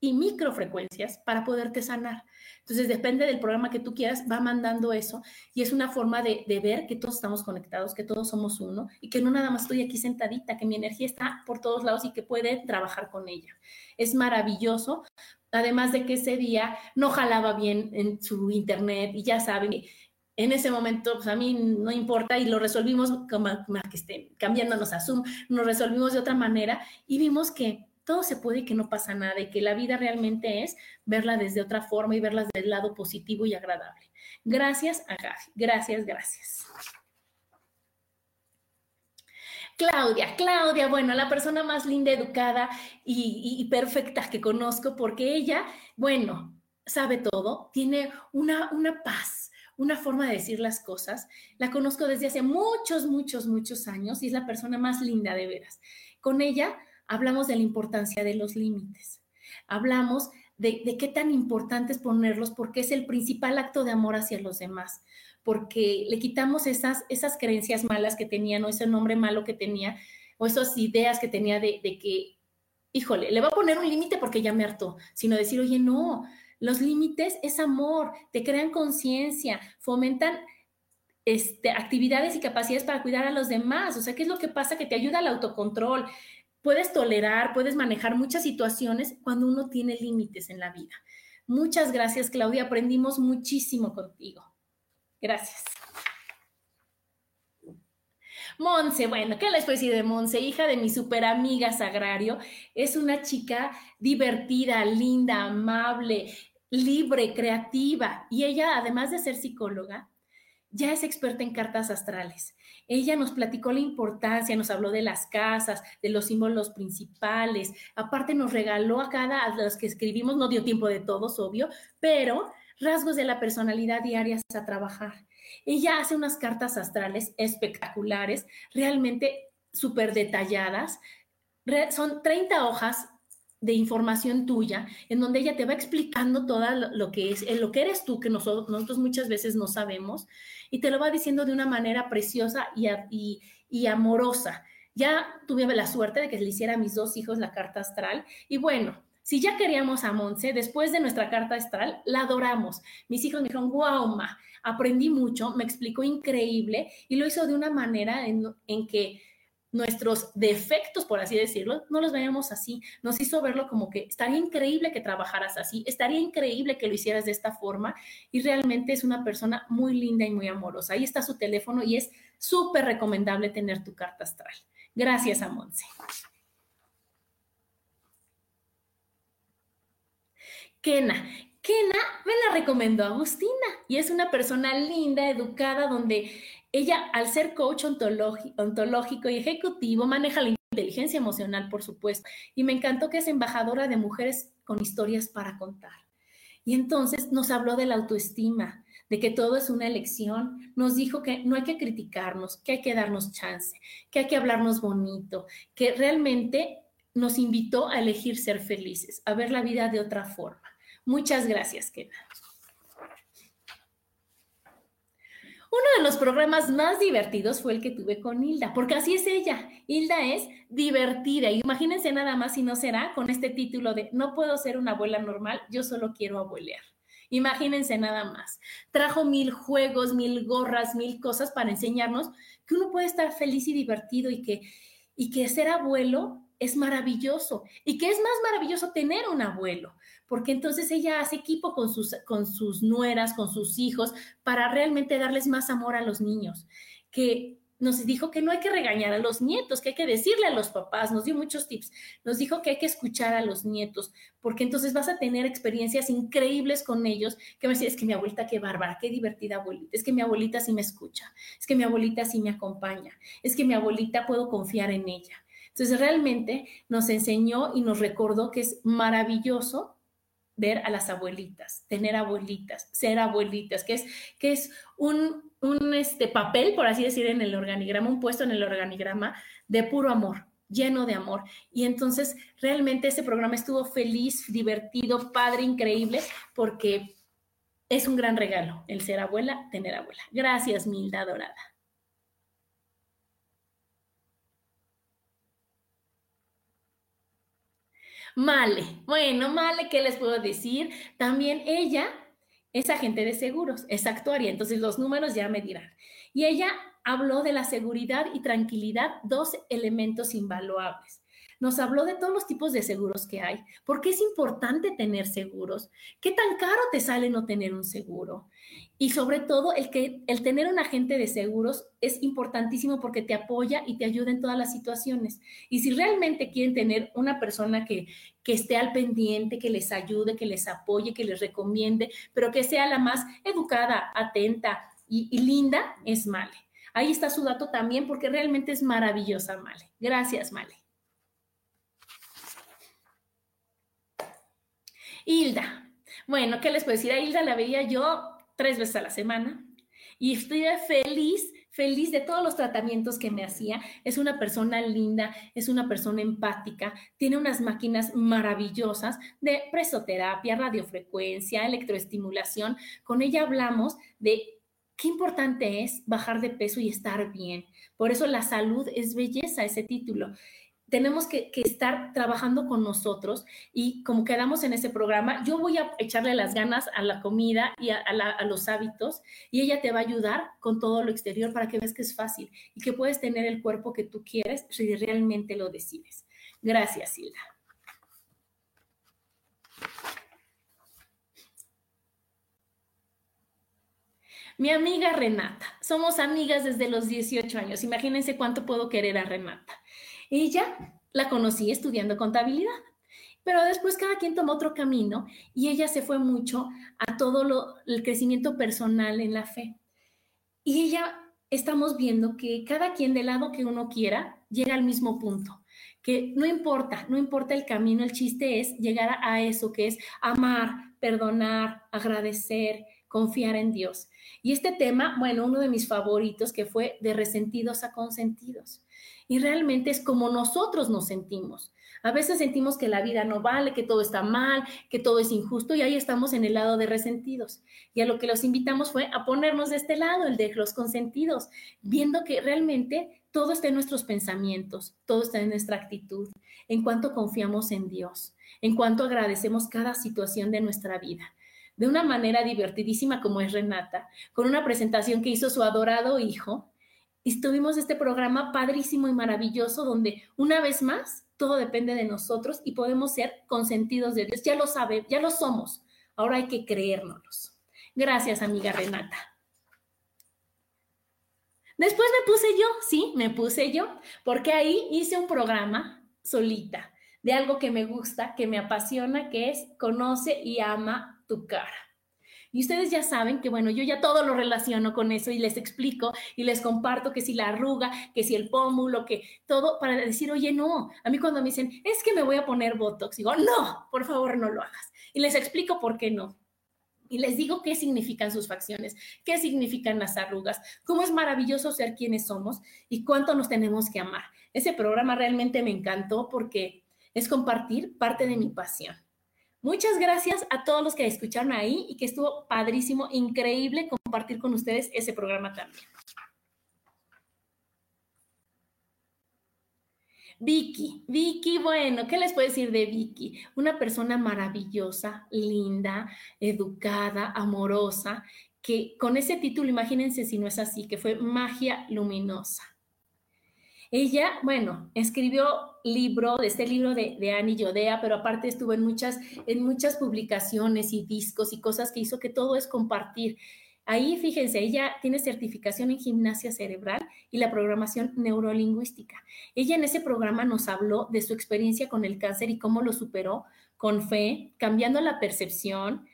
y microfrecuencias para poderte sanar. Entonces, depende del programa que tú quieras, va mandando eso y es una forma de, ver que todos estamos conectados, que todos somos uno y que no nada más estoy aquí sentadita, que mi energía está por todos lados y que puede trabajar con ella. Es maravilloso. Además de que ese día no jalaba bien en su internet y ya saben, en ese momento, pues a mí no importa y lo resolvimos como, que estén cambiándonos a Zoom, nos resolvimos de otra manera y vimos que todo se puede y que no pasa nada y que la vida realmente es verla desde otra forma y verla del lado positivo y agradable. Gracias a Gaby. Gracias, gracias. Claudia, Claudia, bueno, la persona más linda, educada y, perfecta que conozco, porque ella, bueno, sabe todo, tiene una, una paz, una forma de decir las cosas. La conozco desde hace muchos, muchos, muchos años y es la persona más linda de veras. Con ella hablamos de la importancia de los límites, hablamos de, qué tan importante es ponerlos porque es el principal acto de amor hacia los demás, porque le quitamos esas, esas creencias malas que tenían o ese nombre malo que tenía o esas ideas que tenía de, que, híjole, le va a poner un límite porque ya me hartó, sino decir, oye, no, los límites es amor, te crean conciencia, fomentan este, actividades y capacidades para cuidar a los demás. O sea, ¿qué es lo que pasa? Que te ayuda al autocontrol, puedes tolerar, puedes manejar muchas situaciones cuando uno tiene límites en la vida. Muchas gracias, Claudia. Aprendimos muchísimo contigo. Gracias. Monse, bueno, ¿qué les puedo decir de Monse? Hija de mi super amiga Sagrario. Es una chica divertida, linda, amable, libre, creativa. Y ella, además de ser psicóloga, ya es experta en cartas astrales. Ella nos platicó la importancia, nos habló de las casas, de los símbolos principales. Aparte nos regaló a cada, a los que escribimos, no dio tiempo de todos, obvio, pero rasgos de la personalidad diarias a trabajar. Ella hace unas cartas astrales espectaculares, realmente súper detalladas. Son 30 hojas de información tuya, en donde ella te va explicando todo lo que es, lo que eres tú, que nosotros, nosotros muchas veces no sabemos, y te lo va diciendo de una manera preciosa y, y, amorosa. Ya tuve la suerte de que le hiciera a mis dos hijos la carta astral y bueno, si ya queríamos a Monse, después de nuestra carta astral, la adoramos. Mis hijos me dijeron, wow, ma, aprendí mucho, me explicó increíble y lo hizo de una manera en, en que nuestros defectos, por así decirlo, no los veíamos así. Nos hizo verlo como que estaría increíble que trabajaras así, estaría increíble que lo hicieras de esta forma y realmente es una persona muy linda y muy amorosa. Ahí está su teléfono y es súper recomendable tener tu carta astral. Gracias a Monse. Kena. Kena me la recomendó Agustina y es una persona linda, educada, donde ella, al ser coach ontológico y ejecutivo, maneja la inteligencia emocional, por supuesto, y me encantó que es embajadora de mujeres con historias para contar. Y entonces nos habló de la autoestima, de que todo es una elección, nos dijo que no hay que criticarnos, que hay que darnos chance, que hay que hablarnos bonito, que realmente nos invitó a elegir ser felices, a ver la vida de otra forma. Muchas gracias, Kena. Uno de los programas más divertidos fue el que tuve con Hilda, porque así es ella. Hilda es divertida. Imagínense nada más si no será con este título de No puedo ser una abuela normal, yo solo quiero abuelear. Imagínense nada más. Trajo mil juegos, mil gorras, mil cosas para enseñarnos que uno puede estar feliz y divertido y que, y que ser abuelo es maravilloso y que es más maravilloso tener un abuelo, porque entonces ella hace equipo con sus, con sus nueras, con sus hijos, para realmente darles más amor a los niños, que nos dijo que no hay que regañar a los nietos, que hay que decirle a los papás, nos dio muchos tips, nos dijo que hay que escuchar a los nietos, porque entonces vas a tener experiencias increíbles con ellos, que me decía, es que mi abuelita, qué bárbara, qué divertida abuelita, es que mi abuelita sí me escucha, es que mi abuelita sí me acompaña, es que mi abuelita puedo confiar en ella. Entonces realmente nos enseñó y nos recordó que es maravilloso ver a las abuelitas, tener abuelitas, ser abuelitas, que es, que es un, un este, papel, por así decir, en el organigrama, un puesto en el organigrama de puro amor, lleno de amor. Y entonces realmente ese programa estuvo feliz, divertido, padre, increíble, porque es un gran regalo el ser abuela, tener abuela. Gracias, Milda Dorada. Male. Bueno, Male, ¿qué les puedo decir? También ella es agente de seguros, es actuaria, entonces los números ya me dirán. Y ella habló de la seguridad y tranquilidad, dos elementos invaluables nos habló de todos los tipos de seguros que hay, por qué es importante tener seguros, qué tan caro te sale no tener un seguro. Y sobre todo, el, que, el tener un agente de seguros es importantísimo porque te apoya y te ayuda en todas las situaciones. Y si realmente quieren tener una persona que, que esté al pendiente, que les ayude, que les apoye, que les recomiende, pero que sea la más educada, atenta y, y linda, es Male. Ahí está su dato también porque realmente es maravillosa Male. Gracias, Male. Hilda. Bueno, ¿qué les puedo decir? A Hilda la veía yo tres veces a la semana y estoy feliz, feliz de todos los tratamientos que me hacía. Es una persona linda, es una persona empática, tiene unas máquinas maravillosas de presoterapia, radiofrecuencia, electroestimulación. Con ella hablamos de qué importante es bajar de peso y estar bien. Por eso la salud es belleza, ese título tenemos que, estar trabajando con nosotros y como quedamos en ese programa, yo voy a echarle las ganas a la comida y a, los hábitos y ella te va a ayudar con todo lo exterior para que veas que es fácil y que puedes tener el cuerpo que tú quieres si realmente lo decides. Gracias, Hilda. Mi amiga Renata, somos amigas desde los 18 años. Imagínense cuánto puedo querer a Renata. Ella la conocí estudiando contabilidad, pero después cada quien tomó otro camino y ella se fue mucho a todo lo, el crecimiento personal en la fe. Y ella estamos viendo que cada quien del lado que uno quiera llega al mismo punto, que no importa, no importa el camino, el chiste es llegar a eso que es amar, perdonar, agradecer, confiar en Dios. Y este tema, bueno, uno de mis favoritos que fue de resentidos a consentidos y realmente es como nosotros nos sentimos. A veces sentimos que la vida no vale, que todo está mal, que todo es injusto y ahí estamos en el lado de resentidos. Y a lo que los invitamos fue a ponernos de este lado, el de los consentidos, viendo que realmente todo está en nuestros pensamientos, todo está en nuestra actitud, en cuanto confiamos en Dios, en cuanto agradecemos cada situación de nuestra vida de una manera divertidísima como es Renata, con una presentación que hizo su adorado hijo, estuvimos este programa padrísimo y maravilloso donde una vez más todo depende de nosotros y podemos ser consentidos de Dios. Ya lo sabe, ya lo somos. Ahora hay que creérnoslos. Gracias, amiga Renata. Después me puse yo, sí, me puse yo, porque ahí hice un programa solita de algo que me gusta, que me apasiona, que es conoce y ama tu cara. Y ustedes ya saben que, bueno, yo ya todo lo relaciono con eso y les explico y les comparto que si la arruga, que si el pómulo, que todo para decir, oye, no. A mí cuando me dicen, es que me voy a poner Botox, digo, no, por favor, no lo hagas. Y les explico por qué no. Y les digo qué significan sus facciones, qué significan las arrugas, cómo es maravilloso ser quienes somos y cuánto nos tenemos que amar. Ese programa realmente me encantó porque es compartir parte de mi pasión Muchas gracias a todos los que escucharon ahí y que estuvo padrísimo, increíble compartir con ustedes ese programa también. Vicky, Vicky, bueno, ¿qué les puedo decir de Vicky? Una persona maravillosa, linda, educada, amorosa, que con ese título, imagínense si no es así, que fue Magia Luminosa. Ella, bueno, escribió libro, de este libro de, de Annie Yodea, pero aparte estuvo en muchas, en muchas publicaciones y discos y cosas que hizo que todo es compartir. Ahí, fíjense, ella tiene certificación en gimnasia cerebral y la programación neurolingüística. Ella en ese programa nos habló de su experiencia con el cáncer y cómo lo superó con fe, cambiando la percepción,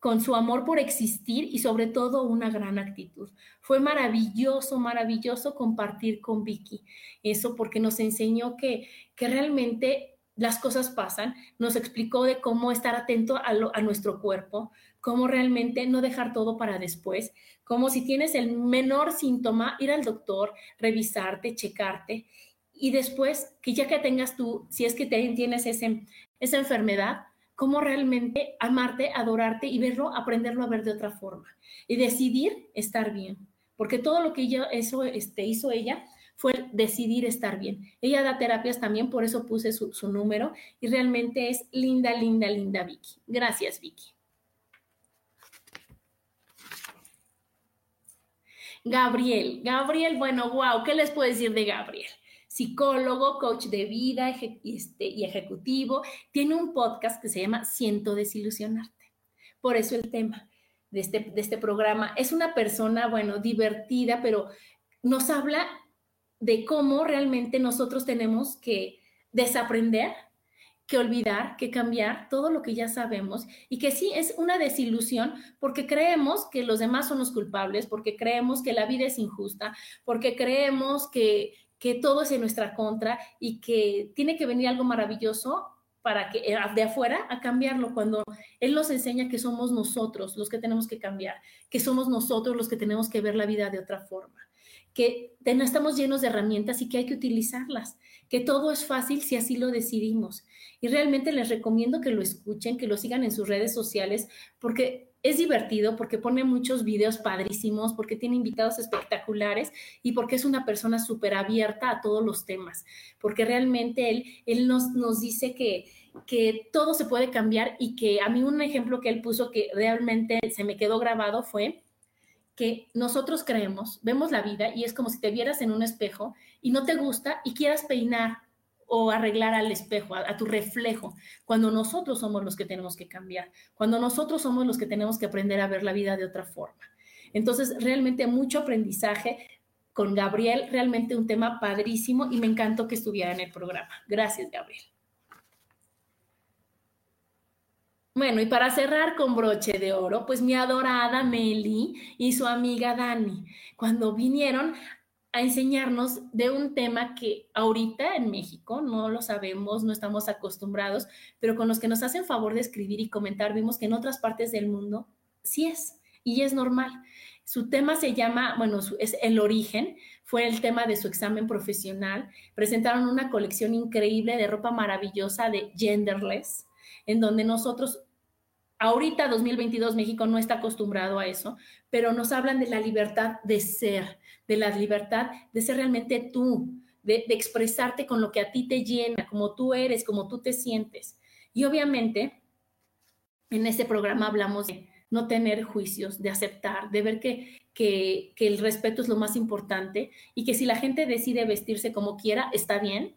con su amor por existir y sobre todo una gran actitud. Fue maravilloso, maravilloso compartir con Vicky eso porque nos enseñó que, que realmente las cosas pasan, nos explicó de cómo estar atento a, a nuestro cuerpo, cómo realmente no dejar todo para después, como si tienes el menor síntoma, ir al doctor, revisarte, checarte y después que ya que tengas tú, si es que tienes ese, esa enfermedad, cómo realmente amarte, adorarte y verlo, aprenderlo a ver de otra forma y decidir estar bien, porque todo lo que ella, eso, este, hizo ella fue decidir estar bien. Ella da terapias también, por eso puse su, su número y realmente es linda, linda, linda Vicky. Gracias Vicky. Gabriel, Gabriel, bueno, wow, ¿qué les puedo decir de Gabriel? Psicólogo, coach de vida este, y ejecutivo, tiene un podcast que se llama Siento desilusionarte. Por eso el tema de este, de este programa es una persona, bueno, divertida, pero nos habla de cómo realmente nosotros tenemos que desaprender que olvidar, que cambiar todo lo que ya sabemos y que sí es una desilusión porque creemos que los demás son los culpables, porque creemos que la vida es injusta, porque creemos que, que todo es en nuestra contra y que tiene que venir algo maravilloso para que eh, de afuera a cambiarlo cuando él nos enseña que somos nosotros los que tenemos que cambiar, que somos nosotros los que tenemos que ver la vida de otra forma, que estamos llenos de herramientas y que hay que utilizarlas, que todo es fácil si así lo decidimos. Y realmente les recomiendo que lo escuchen, que lo sigan en sus redes sociales, porque es divertido, porque pone muchos videos padrísimos, porque tiene invitados espectaculares y porque es una persona súper abierta a todos los temas, porque realmente él, él nos, nos dice que, que todo se puede cambiar y que a mí un ejemplo que él puso que realmente se me quedó grabado fue que nosotros creemos, vemos la vida y es como si te vieras en un espejo y no te gusta y quieras peinar o arreglar al espejo, a, tu reflejo, cuando nosotros somos los que tenemos que cambiar, cuando nosotros somos los que tenemos que aprender a ver la vida de otra forma. Entonces, realmente mucho aprendizaje con Gabriel, realmente un tema padrísimo y me encantó que estuviera en el programa. Gracias, Gabriel. Bueno, y para cerrar con broche de oro, pues mi adorada Meli y su amiga Dani, cuando vinieron a enseñarnos de un tema que ahorita en México no lo sabemos, no estamos acostumbrados, pero con los que nos hacen favor de escribir y comentar, vimos que en otras partes del mundo sí es y es normal. Su tema se llama, bueno, es el origen, fue el tema de su examen profesional. Presentaron una colección increíble de ropa maravillosa de genderless, en donde nosotros Ahorita, 2022, México no está acostumbrado a eso, pero nos hablan de la libertad de ser, de la libertad de ser realmente tú, de, expresarte con lo que a ti te llena, como tú eres, como tú te sientes. Y obviamente, en ese programa hablamos de no tener juicios, de aceptar, de ver que, que, el respeto es lo más importante y que si la gente decide vestirse como quiera, está bien,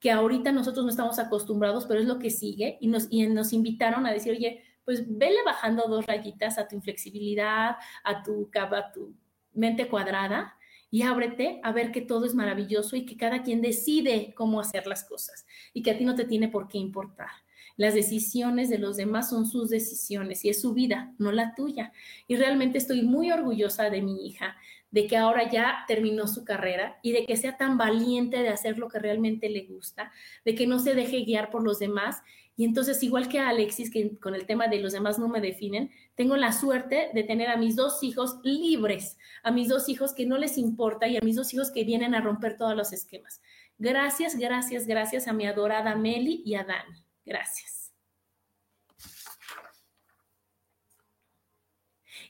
que ahorita nosotros no estamos acostumbrados, pero es lo que sigue y nos, y nos invitaron a decir, oye, pues vele bajando dos rayitas a tu inflexibilidad, a tu, a tu mente cuadrada y ábrete a ver que todo es maravilloso y que cada quien decide cómo hacer las cosas y que a ti no te tiene por qué importar. Las decisiones de los demás son sus decisiones y es su vida, no la tuya. Y realmente estoy muy orgullosa de mi hija, de que ahora ya terminó su carrera y de que sea tan valiente de hacer lo que realmente le gusta, de que no se deje guiar por los demás y entonces, igual que Alexis, que con el tema de los demás no me definen, tengo la suerte de tener a mis dos hijos libres, a mis dos hijos que no les importa y a mis dos hijos que vienen a romper todos los esquemas. Gracias, gracias, gracias a mi adorada Meli y a Dani. Gracias.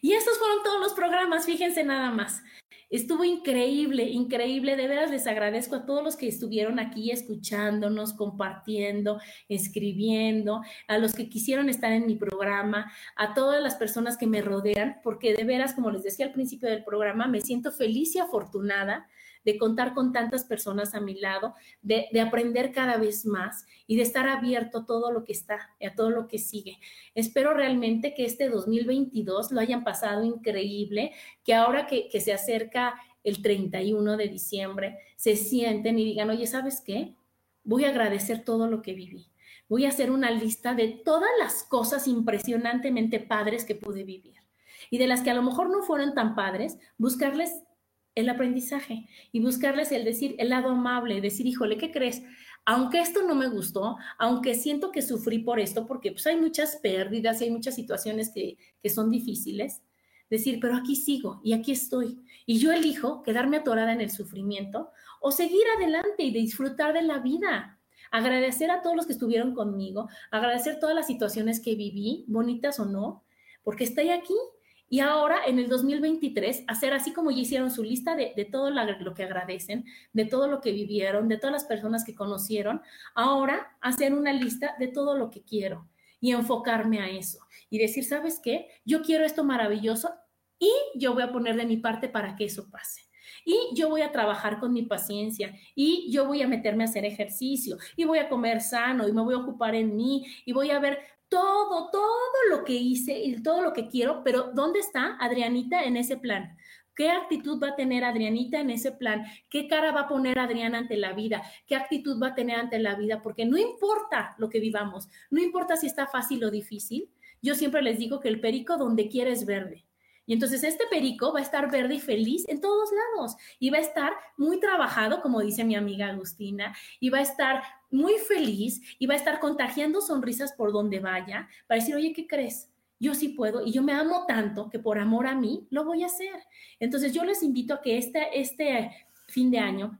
Y estos fueron todos los programas, fíjense nada más. Estuvo increíble, increíble. De veras les agradezco a todos los que estuvieron aquí escuchándonos, compartiendo, escribiendo, a los que quisieron estar en mi programa, a todas las personas que me rodean, porque de veras, como les decía al principio del programa, me siento feliz y afortunada de contar con tantas personas a mi lado, de, aprender cada vez más y de estar abierto a todo lo que está, a todo lo que sigue. Espero realmente que este 2022 lo hayan pasado increíble, que ahora que, que se acerca el 31 de diciembre, se sienten y digan, oye, ¿sabes qué? Voy a agradecer todo lo que viví. Voy a hacer una lista de todas las cosas impresionantemente padres que pude vivir y de las que a lo mejor no fueron tan padres, buscarles el aprendizaje y buscarles el decir, el lado amable, decir, híjole, ¿qué crees? Aunque esto no me gustó, aunque siento que sufrí por esto, porque pues hay muchas pérdidas hay muchas situaciones que, que son difíciles, decir, pero aquí sigo y aquí estoy. Y yo elijo quedarme atorada en el sufrimiento o seguir adelante y disfrutar de la vida. Agradecer a todos los que estuvieron conmigo, agradecer todas las situaciones que viví, bonitas o no, porque estoy aquí y ahora, en el 2023, hacer así como ya hicieron su lista de, todo lo que agradecen, de todo lo que vivieron, de todas las personas que conocieron, ahora hacer una lista de todo lo que quiero y enfocarme a eso y decir, ¿sabes qué? Yo quiero esto maravilloso y yo voy a poner de mi parte para que eso pase. Y yo voy a trabajar con mi paciencia y yo voy a meterme a hacer ejercicio y voy a comer sano y me voy a ocupar en mí y voy a ver todo, todo lo que hice y todo lo que quiero, pero ¿dónde está Adrianita en ese plan? ¿Qué actitud va a tener Adrianita en ese plan? ¿Qué cara va a poner Adriana ante la vida? ¿Qué actitud va a tener ante la vida? Porque no importa lo que vivamos, no importa si está fácil o difícil. Yo siempre les digo que el perico donde quiera es verde. Y entonces este perico va a estar verde y feliz en todos lados y va a estar muy trabajado, como dice mi amiga Agustina, y va a estar muy feliz y va a estar contagiando sonrisas por donde vaya para decir, oye, ¿qué crees? Yo sí puedo y yo me amo tanto que por amor a mí lo voy a hacer. Entonces yo les invito a que este, este fin de año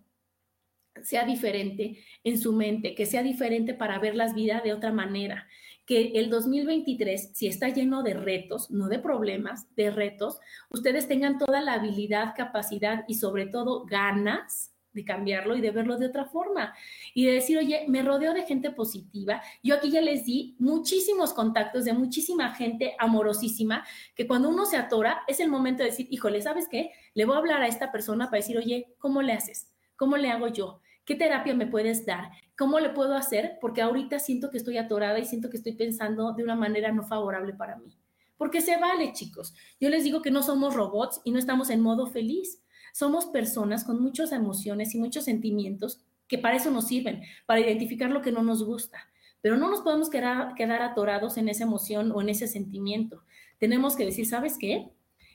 sea diferente en su mente, que sea diferente para ver las vidas de otra manera, que el 2023, si está lleno de retos, no de problemas, de retos, ustedes tengan toda la habilidad, capacidad y sobre todo ganas de cambiarlo y de verlo de otra forma y de decir, oye, me rodeo de gente positiva. Yo aquí ya les di muchísimos contactos de muchísima gente amorosísima que cuando uno se atora es el momento de decir, híjole, ¿sabes qué? Le voy a hablar a esta persona para decir, oye, ¿cómo le haces? ¿Cómo le hago yo? ¿Qué terapia me puedes dar? ¿Cómo le puedo hacer? Porque ahorita siento que estoy atorada y siento que estoy pensando de una manera no favorable para mí. Porque se vale, chicos. Yo les digo que no somos robots y no estamos en modo feliz. Somos personas con muchas emociones y muchos sentimientos que para eso nos sirven, para identificar lo que no nos gusta. Pero no nos podemos quedar, quedar atorados en esa emoción o en ese sentimiento. Tenemos que decir, ¿sabes qué?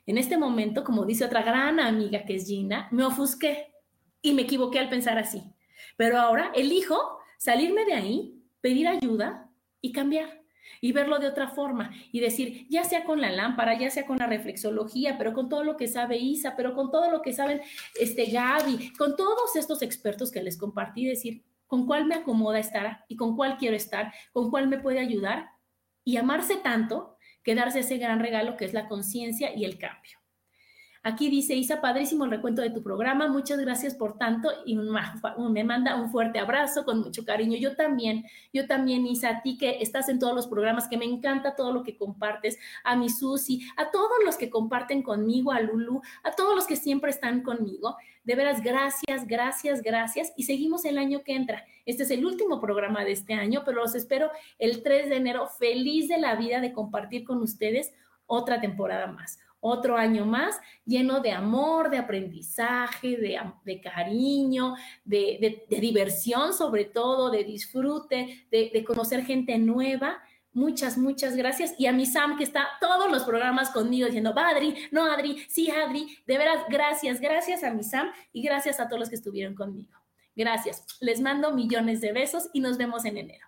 En este momento, como dice otra gran amiga que es Gina, me ofusqué y me equivoqué al pensar así. Pero ahora elijo salirme de ahí, pedir ayuda y cambiar y verlo de otra forma y decir, ya sea con la lámpara, ya sea con la reflexología, pero con todo lo que sabe Isa, pero con todo lo que saben este Gaby, con todos estos expertos que les compartí, decir, con cuál me acomoda estar y con cuál quiero estar, con cuál me puede ayudar y amarse tanto que darse ese gran regalo que es la conciencia y el cambio. Aquí dice Isa, padrísimo el recuento de tu programa, muchas gracias por tanto y me manda un fuerte abrazo con mucho cariño. Yo también, yo también Isa, a ti que estás en todos los programas, que me encanta todo lo que compartes, a mi Susi, a todos los que comparten conmigo, a Lulu, a todos los que siempre están conmigo. De veras, gracias, gracias, gracias. Y seguimos el año que entra. Este es el último programa de este año, pero los espero el 3 de enero, feliz de la vida de compartir con ustedes otra temporada más otro año más lleno de amor, de aprendizaje, de, cariño, de, diversión sobre todo, de disfrute, de, conocer gente nueva. Muchas, muchas gracias. Y a mi Sam, que está todos los programas conmigo diciendo, va Adri, no Adri, sí Adri. De veras, gracias, gracias a mi Sam y gracias a todos los que estuvieron conmigo. Gracias. Les mando millones de besos y nos vemos en enero.